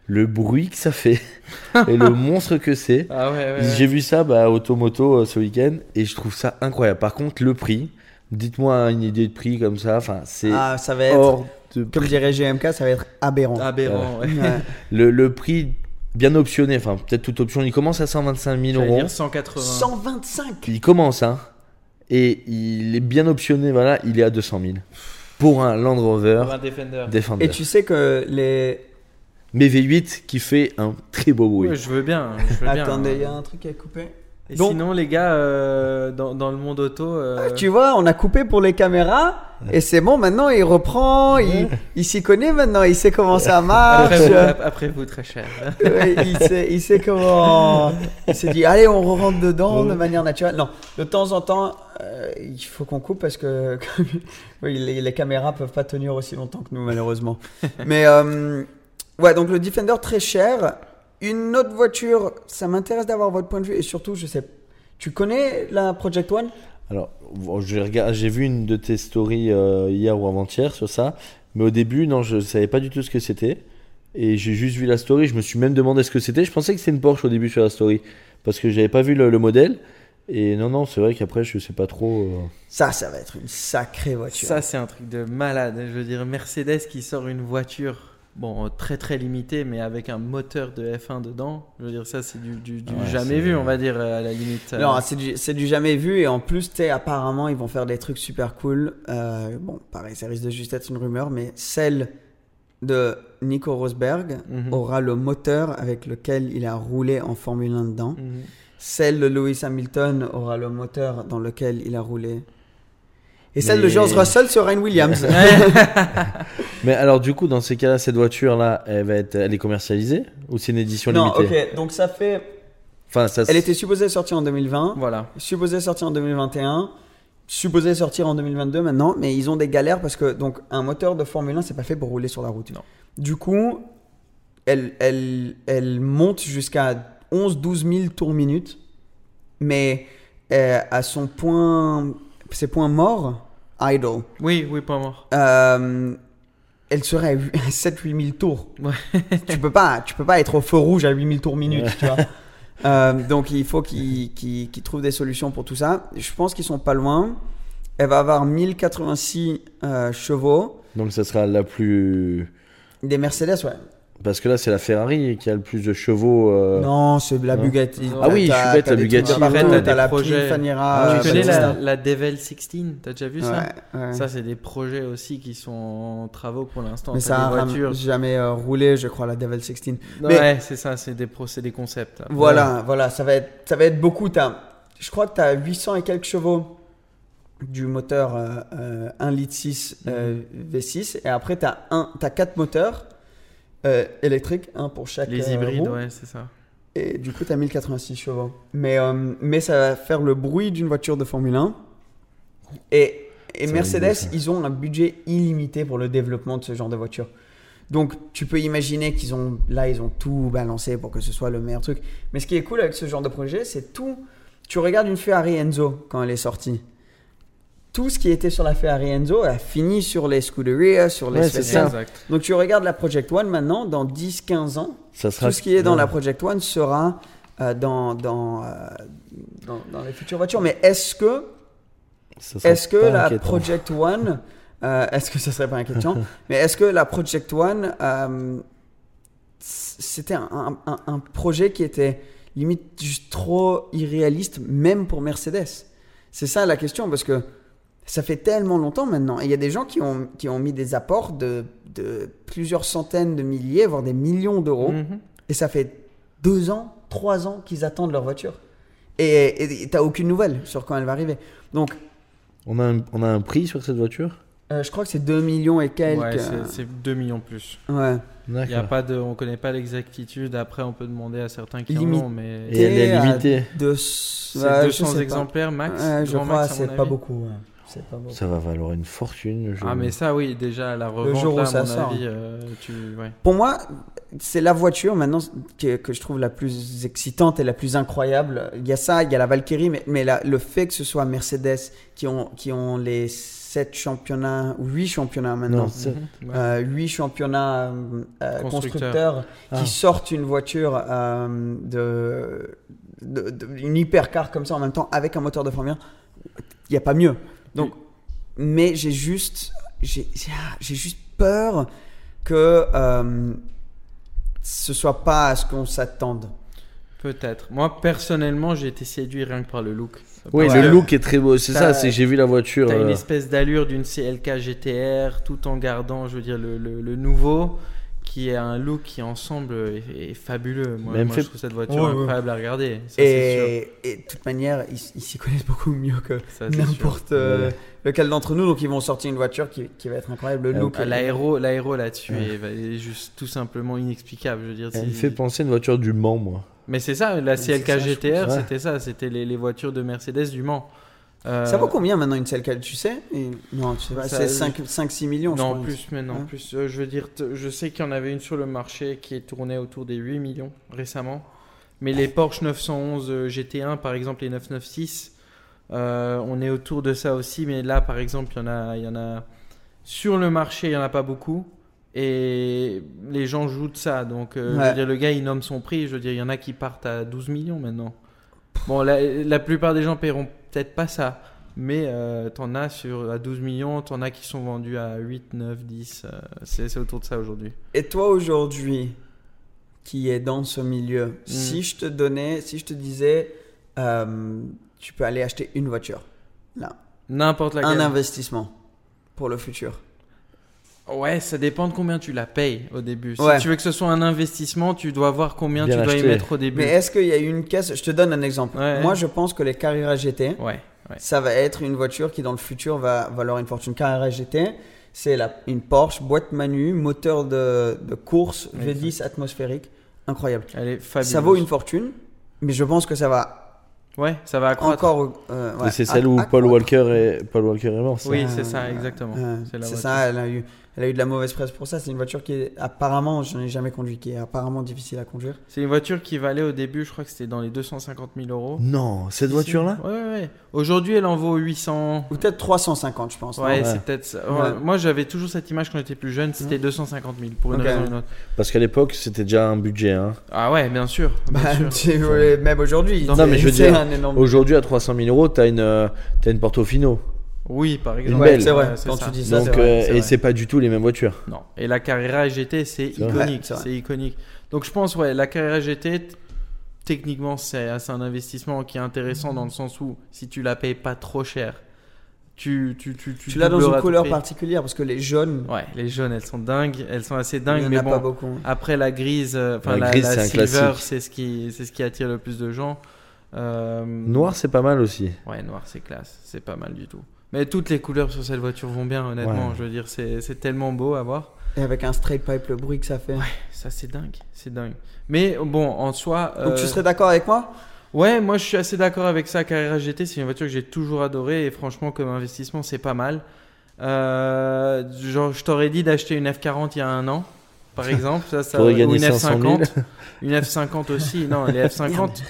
Le bruit que ça fait *laughs* et le monstre que c'est. Ah ouais, ouais. J'ai vu ça bah, à Automoto euh, ce week-end et je trouve ça incroyable. Par contre le prix, dites-moi une idée de prix comme ça, enfin c'est Ah, ça va être, hors de comme dirait GMK, ça va être aberrant. Aberrant, ouais. Ouais. Le, le prix bien optionné, enfin peut-être toute option, il commence à 125 000 J'allais euros. dire 180. 125 Il commence, hein. Et il est bien optionné, voilà, il est à 200 000. Pour un Land Rover Pour un Defender. Defender. Et tu sais que les. Mais V8 qui fait un très beau bruit. Ouais, je veux bien. Je veux bien. Attendez, il y a un truc à couper. Et Donc- sinon, les gars, euh, dans, dans le monde auto. euh, Tu vois, on a coupé pour les caméras et c'est bon, maintenant il reprend, il, il s'y connaît maintenant, il sait comment ça marche. après, vous, ap- après vous, très cher. *laughs* Il, sait, il sait comment. Il s'est dit, allez, on rentre dedans de manière naturelle. Non, de temps en temps, euh, il faut qu'on coupe parce que *laughs* oui, les, les caméras peuvent pas tenir aussi longtemps que nous, malheureusement. *laughs* Mais euh, ouais, donc le Defender très cher. Une autre voiture, ça m'intéresse d'avoir votre point de vue et surtout, je sais. Tu connais la Project One? Alors, j'ai regardé- j'ai vu une de tes stories euh, hier ou avant-hier sur ça. Mais au début, non, je savais pas du tout ce que c'était. Et j'ai juste vu la story. Je me suis même demandé ce que c'était. Je pensais que c'était une Porsche au début sur la story. Parce que j'avais pas vu le, le modèle. Et non, non, c'est vrai qu'après, je sais pas trop. euh. Ça, ça va être une sacrée voiture. Ça, c'est un truc de malade. Je veux dire, Mercedes qui sort une voiture. Bon, euh, très très limitée, mais avec un moteur de F1 dedans. Je veux dire, ça, c'est du, du- du Ouais, jamais vu, on va dire, euh, à la limite. Non, c'est du, jamais vu et en plus, sais, apparemment, ils vont faire des trucs super cool. Euh, bon, pareil, ça risque de juste être une rumeur, mais celle de Nico Rosberg Mhm. aura le moteur avec lequel il a roulé en Formule 1 dedans. Mhm. Celle de Lewis Hamilton aura le moteur dans lequel il a roulé. Et celle de George Russell sera une Williams. *laughs* *laughs* Mais alors, du coup, dans ces cas-là, cette voiture-là, elle, va être, elle est commercialisée Ou c'est une édition non, limitée ok, donc ça fait. Enfin, ça, Elle était supposée sortir en 2020. Voilà. supposé sortir en 2021, supposé sortir en 2022 maintenant, mais ils ont des galères parce que donc un moteur de Formule 1 c'est pas fait pour rouler sur la route. Non. Du coup, elle, elle, elle monte jusqu'à 11-12 000 tours minute, mais euh, à son point, ses points morts, idle, Oui, oui, pas mort. euh, elle serait à 7-8 000 *laughs* tours. Ouais. tu peux pas, tu peux pas être au feu rouge à 8 000 tours minute, tu vois. Euh, donc il faut qu'ils trouvent des solutions pour tout ça. Je pense qu'ils sont pas loin. Elle va avoir 1086 euh, chevaux. Donc, ça sera la plus. Des Mercedes, ouais. Parce que là, c'est la Ferrari qui a le plus de chevaux. euh, Non, c'est la non. Bugatti. Ah oui, je suis T'as- bête, t'as la Bugatti. Après, t'as T'as la projets. Ah, tu connais la, la Devel 16 T'as déjà vu ça Ouais. Ça, c'est des projets aussi qui sont en travaux pour l'instant. Mais T'as ça des a ram- voitures. jamais euh, roulé, je crois, la Devil 16. Non, Mais- Ouais, c'est ça, c'est des, pro- c'est des concepts. Voilà, voilà, ça va être, ça va être beaucoup. T'as- je crois que tu as 800 et quelques chevaux du moteur euh, euh, 1 litre 6 euh, V6 et après tu as, as 4 moteurs euh, électriques, un pour chaque Les euh, hybrides, roue. ouais, c'est ça. Et du coup, tu as 1086 chevaux. Mais, euh, mais ça va faire le bruit d'une voiture de Formule 1. Et, et Mercedes, ils ont un budget illimité pour le développement de ce genre de voiture. Donc, tu peux imaginer qu'ils ont là, ils ont tout balancé pour que ce soit le meilleur truc. Mais ce qui est cool avec ce genre de projet, c'est tout. Tu regardes une Ferrari Enzo quand elle est sortie. Tout ce qui était sur la Ferrari Enzo a fini sur les Scuderia, sur les Ouais, ça. Donc, tu regardes la Project One maintenant, dans 10-15 ans, Ça sera tout ce qui est dans ouais. la Project One sera euh, dans, dans, euh, dans, dans les futures voitures. Mais est-ce que, est-ce que la inquiétant. Project One, euh, est-ce que ça serait pas inquiétant *laughs* Mais est-ce que la Project One, euh, c'était un, un- un- un projet qui était limite juste trop irréaliste, même pour Mercedes? C'est ça la question, parce que ça fait tellement longtemps maintenant. Et il y a des gens qui ont, qui ont mis des apports de, de plusieurs centaines de milliers, voire des millions d'euros. Mhm. Et ça fait deux ans, trois ans qu'ils attendent leur voiture. Et t'as aucune nouvelle sur quand elle va arriver. Donc, On a, un, on a un prix sur cette voiture? euh, je crois que c'est 2 millions et quelques. Ouais, c'est- c'est 2 millions plus. ouais. Il y a pas de, on connaît pas l'exactitude. Après, on peut demander à certains qui en ont, mais Et elle est limitée. deux- c'est ouais, je 200 sais pas. exemplaires max. Ouais, je crois, c'est pas beaucoup. ouais. C'est pas beaucoup. Ça va valoir une fortune. je- Ah, mais ça, oui, déjà, la revente, jour où là, à ça mon sort. avis, euh, tu, ouais. Pour moi, c'est la voiture maintenant que, que je trouve la plus excitante et la plus incroyable. Il y a ça, il y a la Valkyrie, mais, mais la- le fait que ce soit Mercedes qui ont, qui ont les 7 championnats, ou 8 championnats maintenant, Non, c'est- Mhm, ouais. euh, 8 championnats euh, Constructeurs. qui Ah. sortent une voiture euh, de, de- de- une hypercar comme ça en même temps avec un moteur de Formule 1, il n'y a pas mieux. Donc, mais j'ai juste, j'ai j'ai- ah, j'ai juste peur que euh, ce soit pas à ce qu'on s'attende. Peut-être. Moi, personnellement, j'ai été séduit rien que par le look. Oui, le que look est très beau. C'est ça, c'est j'ai vu la voiture. T'as une euh, espèce d'allure d'une CLK GTR tout en gardant, je veux dire, le, le- le nouveau qui est un look qui ensemble est, est fabuleux. Moi, Même moi, fait- je trouve cette voiture Ouais, ouais. incroyable à regarder. Ça, c'est sûr. Et, de toute manière, ils s'y connaissent beaucoup mieux que n'importe euh, Ouais. lequel d'entre nous. Donc, ils vont sortir une voiture qui, qui va être incroyable. Le Euh, look. Ah, L'aéro, l'aéro là-dessus Ouais. est, est juste tout simplement inexplicable. Je veux dire, me fait penser à une voiture du Mans, moi. Mais c'est ça, la CLK GTR, c'était ça, c'était les, les voitures de Mercedes du Mans. Euh, Ça vaut combien maintenant une CLK Tu sais Et- Non, tu sais pas. Ça- C'est 5-6 millions. je Non, crois. plus, mais non, Hein plus. Euh, je veux dire, je sais qu'il y en avait une sur le marché qui tournée autour des 8 millions récemment. Mais les Porsche 911 euh, GT1, par exemple, les 996, euh, on est autour de ça aussi. Mais là, par exemple, il y en a, il y en a sur le marché, il y en a pas beaucoup. Et les gens jouent de ça. Donc, je veux dire, le gars, il nomme son prix. Je veux dire, il y en a qui partent à 12 millions maintenant. Bon, la, la plupart des gens paieront peut-être pas ça. Mais euh, t'en as sur, à 12 millions, t'en as qui sont vendus à 8, 9, 10. euh, c'est c'est autour de ça aujourd'hui. Et toi aujourd'hui, qui est dans ce milieu, Mm. si je te donnais, si je te disais, euh, tu peux aller acheter une voiture, là, N'importe laquelle. un investissement pour le futur. Ouais, ça dépend de combien tu la payes au début. Si Ouais. tu veux que ce soit un investissement, tu dois voir combien Bien tu dois y mettre au début. Mais est-ce qu'il y a une caisse? Je te donne un exemple. Ouais. Moi, je pense que les Carrera GT, Ouais, ouais. ça va être une voiture qui, dans le futur, va valoir une fortune. Carrera GT, c'est la- une Porsche, boîte manu, moteur de, de course, V10 atmosphérique, incroyable. Elle est fabuleuse. Ça vaut une fortune, mais je pense que ça va Ouais, ça va accroître. encore. euh, ouais, c'est celle où Paul. Walker est, Paul Walker est mort. ça. Oui, c'est ça, exactement. euh, C'est ça, elle a, eu, elle a eu de la mauvaise presse pour ça. C'est une voiture qui est apparemment, je n'ai jamais conduit, qui est apparemment difficile à conduire. C'est une voiture qui valait au début, je crois que c'était dans les 250 000 euros. Non, cette voiture-là? Ouais, ouais, ouais. Aujourd'hui, elle en vaut 800. Ou peut-être 350, je pense. Ouais, Ouais. c'est peut-être ça. Ouais. Moi, j'avais toujours cette image quand j'étais plus jeune, c'était 250 000 pour une raison ou une autre. Parce qu'à l'époque, c'était déjà un budget. Hein. Ah ouais, bien sûr. Bien Bah, sûr. même aujourd'hui. Non, mais je veux dire, un énorme. Aujourd'hui, à 300 000 euros, t'as une, euh, t'as une Portofino. Oui, par exemple. Une Ouais, c'est vrai. Quand ça. tu dis ça, Donc, c'est vrai. euh, c'est et vrai. c'est pas du tout les mêmes voitures. Non. Et la Carrera GT, c'est iconique. C'est iconique. Donc je pense, ouais, la Carrera GT, techniquement, c'est c'est un investissement qui est intéressant dans le sens où si tu la payes pas trop cher, tu tu tu tu, Tu l'as dans une couleur particulière parce que les jaunes, Ouais, les jaunes, elles sont dingues, elles sont assez il dingues, n'y en mais a bon. pas beaucoup. Après la grise, euh, enfin La la, grise, la c'est un silver, classique. c'est ce qui c'est ce qui attire le plus de gens. Euh, Noir, c'est pas mal aussi. Ouais, noir, c'est classe. C'est pas mal du tout. Mais toutes les couleurs sur cette voiture vont bien, honnêtement. Ouais. Je veux dire, c'est tellement beau à voir. Et avec un straight pipe, le bruit que ça fait. Ça, c'est dingue. C'est dingue. Mais bon, en soi. Donc euh, tu serais d'accord avec moi? Ouais, moi je suis assez d'accord avec ça. Carrera GT, c'est une voiture que j'ai toujours adorée et franchement, comme investissement, c'est pas mal. Euh, genre, je t'aurais dit d'acheter une F40 il y a un an, par exemple. Ça, ça, Faudrait ou gagner une 500 000. F50. Une F50 aussi. Non, les F50,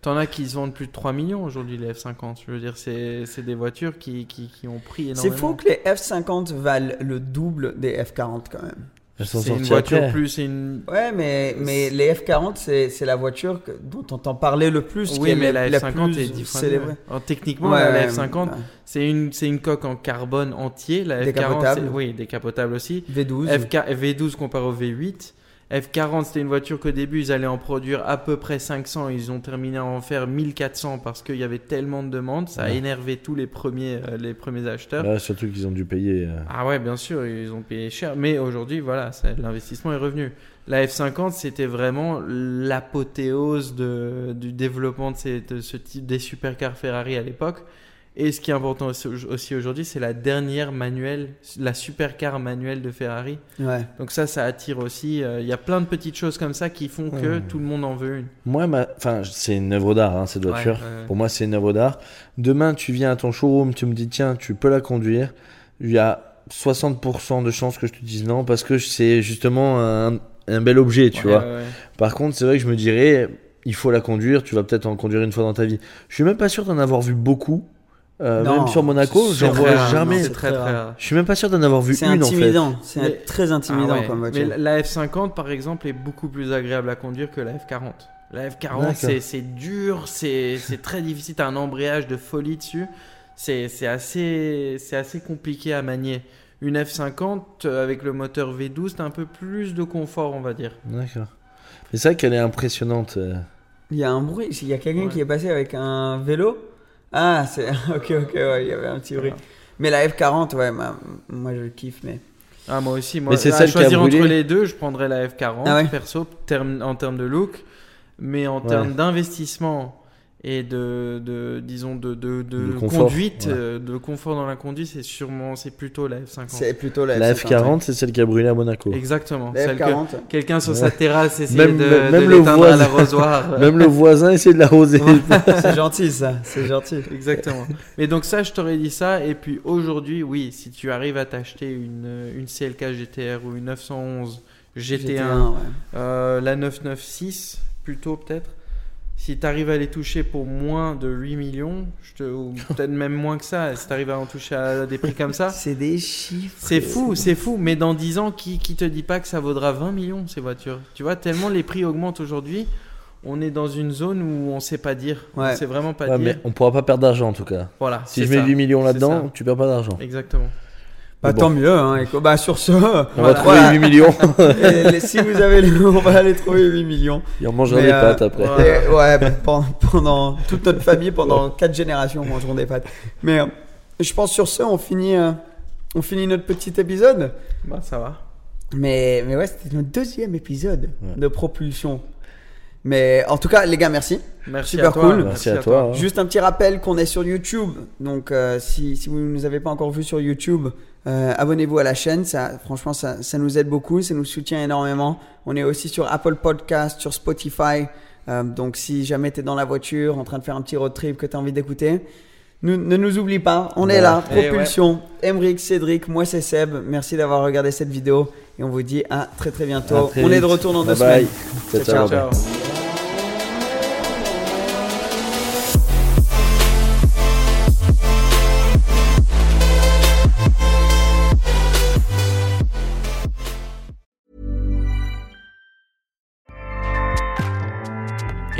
t'en as qui se vendent plus de 3 millions aujourd'hui, les F50. Je veux dire, c'est c'est des voitures qui, qui, qui ont pris énormément. C'est faux que les F50 valent le double des F40 quand même. C'est une voiture après. plus. C'est une. Ouais, mais, mais les F40, c'est c'est la voiture que- dont on entend parler le plus. qui Oui, est mais la la F50 plus est 10 fois célébrée. mieux. Alors, techniquement, Ouais, la ouais, F50, ouais. c'est une, c'est une coque en carbone entier. La F40, Décapotable. c'est- oui, décapotable aussi. V12. FK V12 comparé au V8. F40, c'était une voiture qu'au début, ils allaient en produire à peu près 500. Ils ont terminé à en faire 1400 parce qu'il y avait tellement de demandes. Ça a Ouais. énervé tous les premiers, euh, les premiers acheteurs. Là, surtout qu'ils ont dû payer. euh, Ah ouais, bien sûr, ils ont payé cher. Mais aujourd'hui, voilà, l'investissement est revenu. La F50, c'était vraiment l'apothéose du développement de, ces- de ce type des supercars Ferrari à l'époque. Et ce qui est important aussi, aujourd'hui, c'est la dernière manuelle, la supercar manuelle de Ferrari. Ouais. Donc ça, ça attire aussi. euh, Il y a plein de petites choses comme ça qui font que tout le monde en veut une. Moi, ma... enfin, c'est une œuvre d'art, hein, cette voiture. Ouais, ouais. Pour moi, c'est une œuvre d'art. Demain, tu viens à ton showroom, tu me dis, tiens, tu peux la conduire. Il y a 60% de chances que je te dise non parce que c'est justement un, un bel objet, tu vois. Par contre, c'est vrai que je me dirais, il faut la conduire, tu vas peut-être en conduire une fois dans ta vie. Je suis même pas sûr d'en avoir vu beaucoup. Euh, Non, même sur Monaco, j'en vois rare, jamais. non, très. Je suis même pas sûr d'en avoir vu C'est une en fait. intimidant. C'est Mais- très intimidant Ah ouais. comme Mais voiture. la, la F50, par exemple, est beaucoup plus agréable à conduire que la F40. La F40, D'accord. c'est dur, c'est très difficile. T'as un embrayage de folie dessus. C'est assez, compliqué à manier. Une F50 euh, avec le moteur V12, t'as un peu plus de confort, on va dire. D'accord. Mais c'est vrai qu'elle est impressionnante. euh. Il y a un bruit. Il y a quelqu'un Ouais. qui est passé avec un vélo. Ah, c'est. *laughs* Ok, ok, ouais, il y avait un petit bruit. Mais la F40, ouais, ma- moi je le kiffe, mais. Ah, moi aussi. Moi, Mais c'est qui a choisir entre les deux, je prendrais la F40 Ah ouais perso en termes de look, mais en Ouais. termes d'investissement et de, de disons de, de, de De confort, conduite, ouais. euh, de confort dans la conduite, c'est sûrement c'est plutôt la F50. C'est plutôt la, La F50. F40, c'est celle qui a brûlé à Monaco. Exactement. La Celle que F40. quelqu'un sur Ouais. sa terrasse essayait Même- de, même de le l'éteindre à voisin. l'arrosoir. *laughs* Même le voisin essaie de l'arroser. *laughs* c'est gentil ça, c'est gentil. Exactement. Mais donc ça, je t'aurais dit ça. Et puis aujourd'hui, oui, si tu arrives à t'acheter une, une CLK GTR ou une 911 GT1, ouais. euh, la 996 plutôt peut-être, si tu arrives à les toucher pour moins de 8 millions, je te, ou *laughs* peut-être même moins que ça, si tu arrives à en toucher à des prix comme ça, *laughs* C'est des chiffres. c'est fou, c'est fou. Mais dans 10 ans, qui, qui te dit pas que ça vaudra 20 millions ces voitures? Tu vois, tellement les prix augmentent aujourd'hui. On est dans une zone où on sait pas dire. Ouais. On sait vraiment pas Ouais, dire. mais on pourra pas perdre d'argent en tout cas. Voilà. Si je mets ça. 8 millions là-dedans, tu perds pas d'argent. Exactement. Bah, bon. tant mieux, hein. et Bah, sur ce, On voilà. va trouver Voilà. 8 millions. *laughs* Et si vous avez les, on va aller trouver 8 millions. Et on mangera des euh, pâtes après. Et, ouais, *laughs* bah, pendant, pendant toute notre famille, pendant 4 générations, mangeront des pâtes. Mais euh, je pense sur ce, on finit, euh, on finit notre petit épisode. Bah, ça va. Mais, mais ouais, c'était notre deuxième épisode Ouais. de propulsion. Mais en tout cas, les gars, merci. Merci Super à toi. cool. Merci à toi. hein. Juste un petit rappel qu'on est sur YouTube. Donc, euh, si, si vous ne nous avez pas encore vu sur YouTube, euh, abonnez-vous à la chaîne. Ça, franchement, ça, ça nous aide beaucoup. Ça nous soutient énormément. On est aussi sur Apple Podcast, sur Spotify. Euh, donc, si jamais tu es dans la voiture, en train de faire un petit road trip que tu as envie d'écouter, nous- ne nous oublie pas. On est là. Eh ouais. Propulsion. Emric, Cédric, moi c'est Seb. Merci d'avoir regardé cette vidéo. Et on vous dit à très très bientôt. Très on est de retour dans deux Bye bye. semaines. Ciao, ciao. Ciao, bye. Ciao.